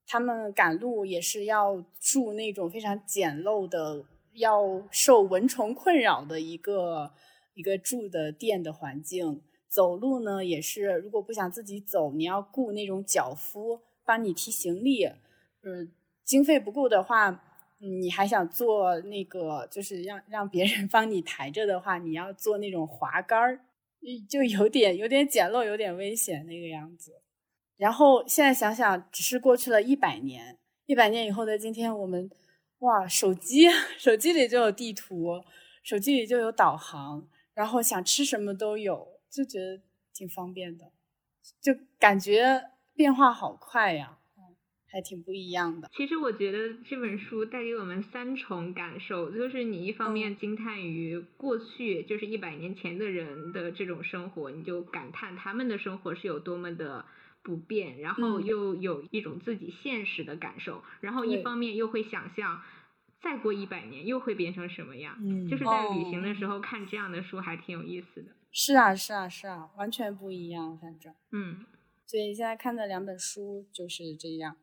他们赶路也是要住那种非常简陋的、要受蚊虫困扰的一个一个住的店的环境。走路呢，也是如果不想自己走，你要雇那种脚夫帮你提行李，嗯。经费不够的话，你还想做那个，就是让让别人 [LAUGHS] 帮你抬着的话，你要做那种滑杆儿，就有点有点简陋，有点危险那个样子。然后现在想想，只是过去了一百年，一百年以后的今天，我们哇，手机 [LAUGHS] 手机里就有地图，手机里就有导航，然后想吃什么都有，就觉得挺方便的，就感觉变化好快呀。还挺不一样的。其实我觉得这本书带给我们三重感受，就是你一方面惊叹于过去，就是一百年前的人的这种生活，你就感叹他们的生活是有多么的不便，然后又有一种自己现实的感受，然后一方面又会想象再过一百年又会变成什么样。嗯，就是在旅行的时候看这样的书还挺有意思的。是啊，是啊，是啊，完全不一样，反正。嗯。所以现在看的两本书就是这样。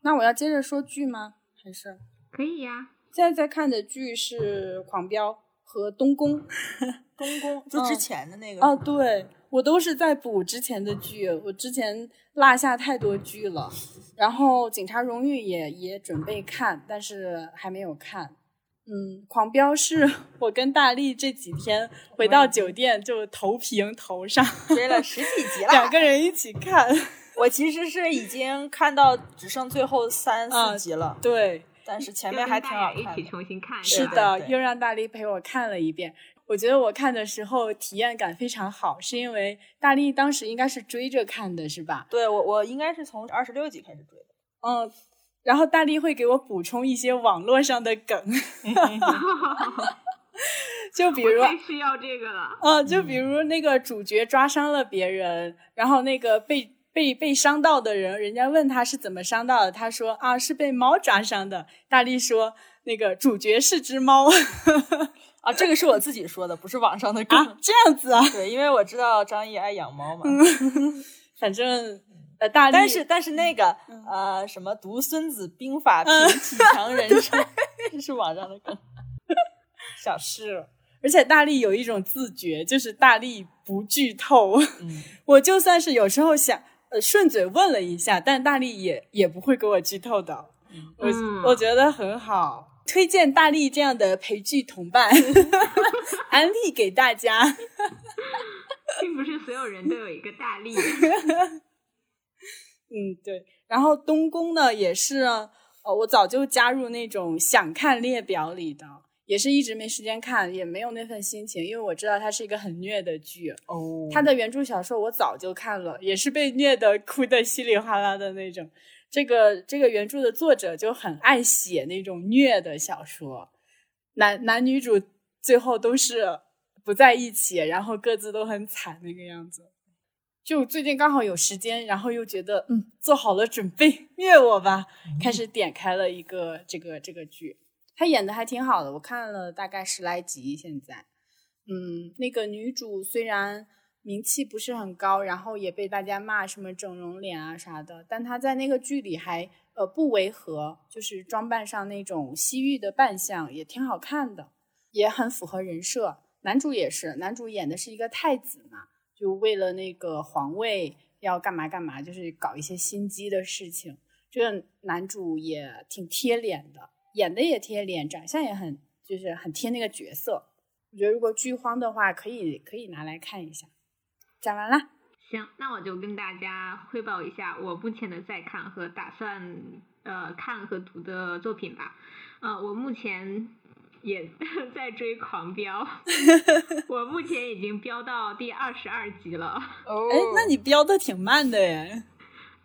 那我要接着说剧吗？还是可以呀。现在在看的剧是《狂飙》和《东宫》。[LAUGHS] 东宫 [LAUGHS] 就之前的那个哦，对我都是在补之前的剧，我之前落下太多剧了。然后《警察荣誉》也也准备看，但是还没有看。嗯，《狂飙》是 [LAUGHS] 我跟大力这几天回到酒店就投屏投上，追了十几集了，[LAUGHS] 两个人一起看。我其实是已经看到只剩最后三四集了，对，但是前面还挺好看。一起重新看，是的，又让大力陪我看了一遍。我觉得我看的时候体验感非常好，是因为大力当时应该是追着看的，是吧？对我，我应该是从二十六集开始追的。嗯，然后大力会给我补充一些网络上的梗，[LAUGHS] 就比如太需要这个了。嗯，就比如那个主角抓伤了别人，然后那个被。被被伤到的人，人家问他是怎么伤到的，他说啊是被猫抓伤的。大力说那个主角是只猫，[LAUGHS] 啊这个是我自己说的，不是网上的啊这样子啊？对，因为我知道张译爱养猫嘛。[LAUGHS] 反正呃大力，但是但是那个呃什么读孙子兵法，平起强人 [LAUGHS] [LAUGHS] 是网上的梗。小事。而且大力有一种自觉，就是大力不剧透。嗯，我就算是有时候想呃顺嘴问了一下，但大力也也不会给我剧透的。我、嗯我觉得很好，推荐大力这样的陪剧同伴，[LAUGHS] 安利给大家。并不是所有人都有一个大力。嗯，对。然后东宫呢，也是呃，我早就加入那种想看列表里的，也是一直没时间看，也没有那份心情，因为我知道它是一个很虐的剧。哦他的原著小说我早就看了，也是被虐的哭的稀里哗啦的那种。这个这个原著的作者就很爱写那种虐的小说，男男女主最后都是不在一起，然后各自都很惨那个样子。就最近刚好有时间，然后又觉得嗯做好了准备 [LAUGHS] 虐我吧，开始点开了一个这个这个剧，他演的还挺好的，我看了大概十来集现在。嗯，那个女主虽然名气不是很高，然后也被大家骂什么整容脸啊啥的，但她在那个剧里还呃不违和，就是装扮上那种西域的扮相也挺好看的，也很符合人设。男主也是，男主演的是一个太子嘛，就为了那个皇位要干嘛干嘛，就是搞一些心机的事情。这个男主也挺贴脸的，演的也贴脸，长相也很就是很贴那个角色。我觉得如果剧荒的话，可以可以拿来看一下。讲完了，行，那我就跟大家汇报一下我目前的在看和打算呃看和读的作品吧。呃，我目前也 [LAUGHS] 在追《狂飙 [LAUGHS]》，我目前已经飙到第二十二集了。哦哎，那你飙的挺慢的耶。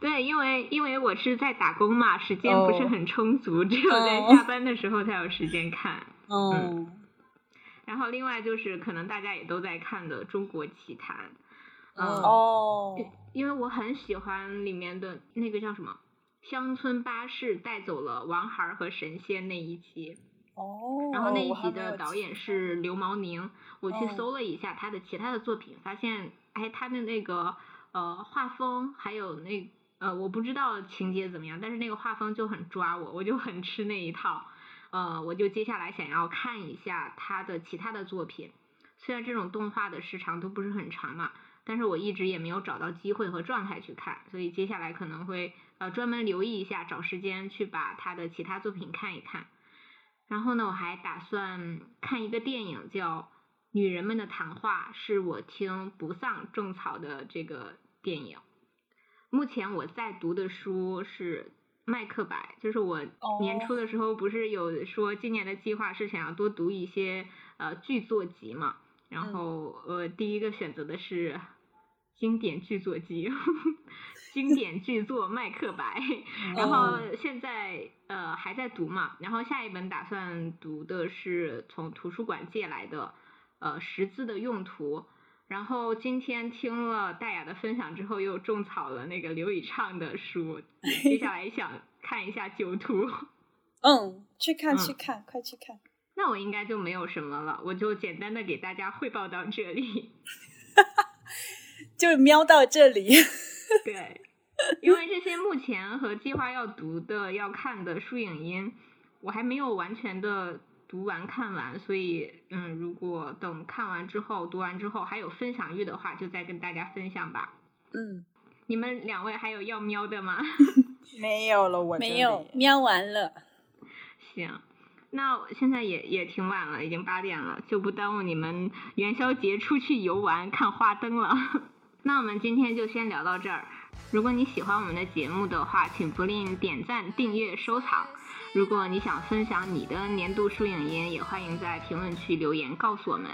对，因为因为我是在打工嘛，时间不是哦很充足，只有在哦下班的时候才有时间看。嗯，然后另外就是可能大家也都在看的《中国奇谭》，嗯，哦，因为我很喜欢里面的那个叫什么乡村巴士带走了王孩儿和神仙那一集，哦，然后那一集的导演是刘毛宁，我去哦搜了一下他的其他的作品，发现哎他的那个呃画风还有那呃我不知道情节怎么样，但是那个画风就很抓我，我就很吃那一套，呃我就接下来想要看一下他的其他的作品，虽然这种动画的时长都不是很长嘛。但是我一直也没有找到机会和状态去看，所以接下来可能会呃专门留意一下，找时间去把他的其他作品看一看。然后呢，我还打算看一个电影叫《女人们的谈话》，是我听不丧种草的这个电影。目前我在读的书是《麦克白》，就是我年初的时候不是有说今年的计划是想要多读一些呃剧作集嘛，然后呃第一个选择的是经典剧作集，[LAUGHS] 经典巨作《麦克白》，[LAUGHS] 然后现在呃还在读嘛，然后下一本打算读的是从图书馆借来的呃《识字的用途》，然后今天听了戴雅的分享之后，又种草了那个刘以畅的书，[LAUGHS] 接下来想看一下《九图》。嗯，去看嗯去看，快去看。[LAUGHS] 那我应该就没有什么了，我就简单的给大家汇报到这里。就瞄到这里。对，因为这些目前和计划要读的、要看的书影音，我还没有完全的读完看完，所以嗯，如果等看完之后、读完之后还有分享欲的话，就再跟大家分享吧。嗯，你们两位还有要喵的吗？[LAUGHS] 没有了，我这没有里瞄完了。行，那现在也也挺晚了，已经八点了，就不耽误你们元宵节出去游玩看花灯了。那我们今天就先聊到这儿。如果你喜欢我们的节目的话，请不吝点赞、订阅、收藏。如果你想分享你的年度书影音，也欢迎在评论区留言告诉我们。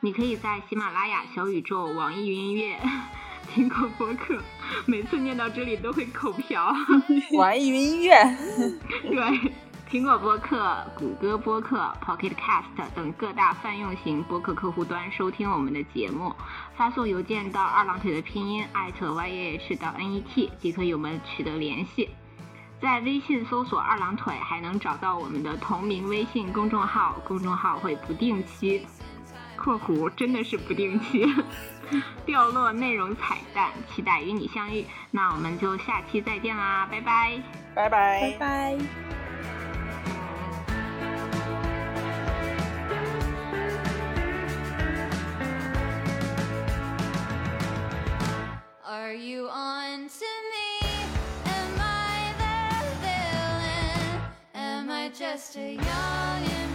你可以在喜马拉雅、小宇宙、网易云音乐、[LAUGHS] 苹果播客，每次念到这里都会口瓢。[LAUGHS] 网易云音乐，[LAUGHS] 对，苹果播客、谷歌播客、Pocket Cast 等各大泛用型播客客户端收听我们的节目，发送邮件到二郎腿的拼音艾特 y a h 到 n e t 即可与我们取得联系。在微信搜索“二郎腿”，还能找到我们的同名微信公众号，公众号会不定期（括弧真的是不定期） [LAUGHS] 掉落内容彩蛋，期待与你相遇。那我们就下期再见啦，拜拜。拜拜拜拜。on to me? Am I the villain? Am I just a young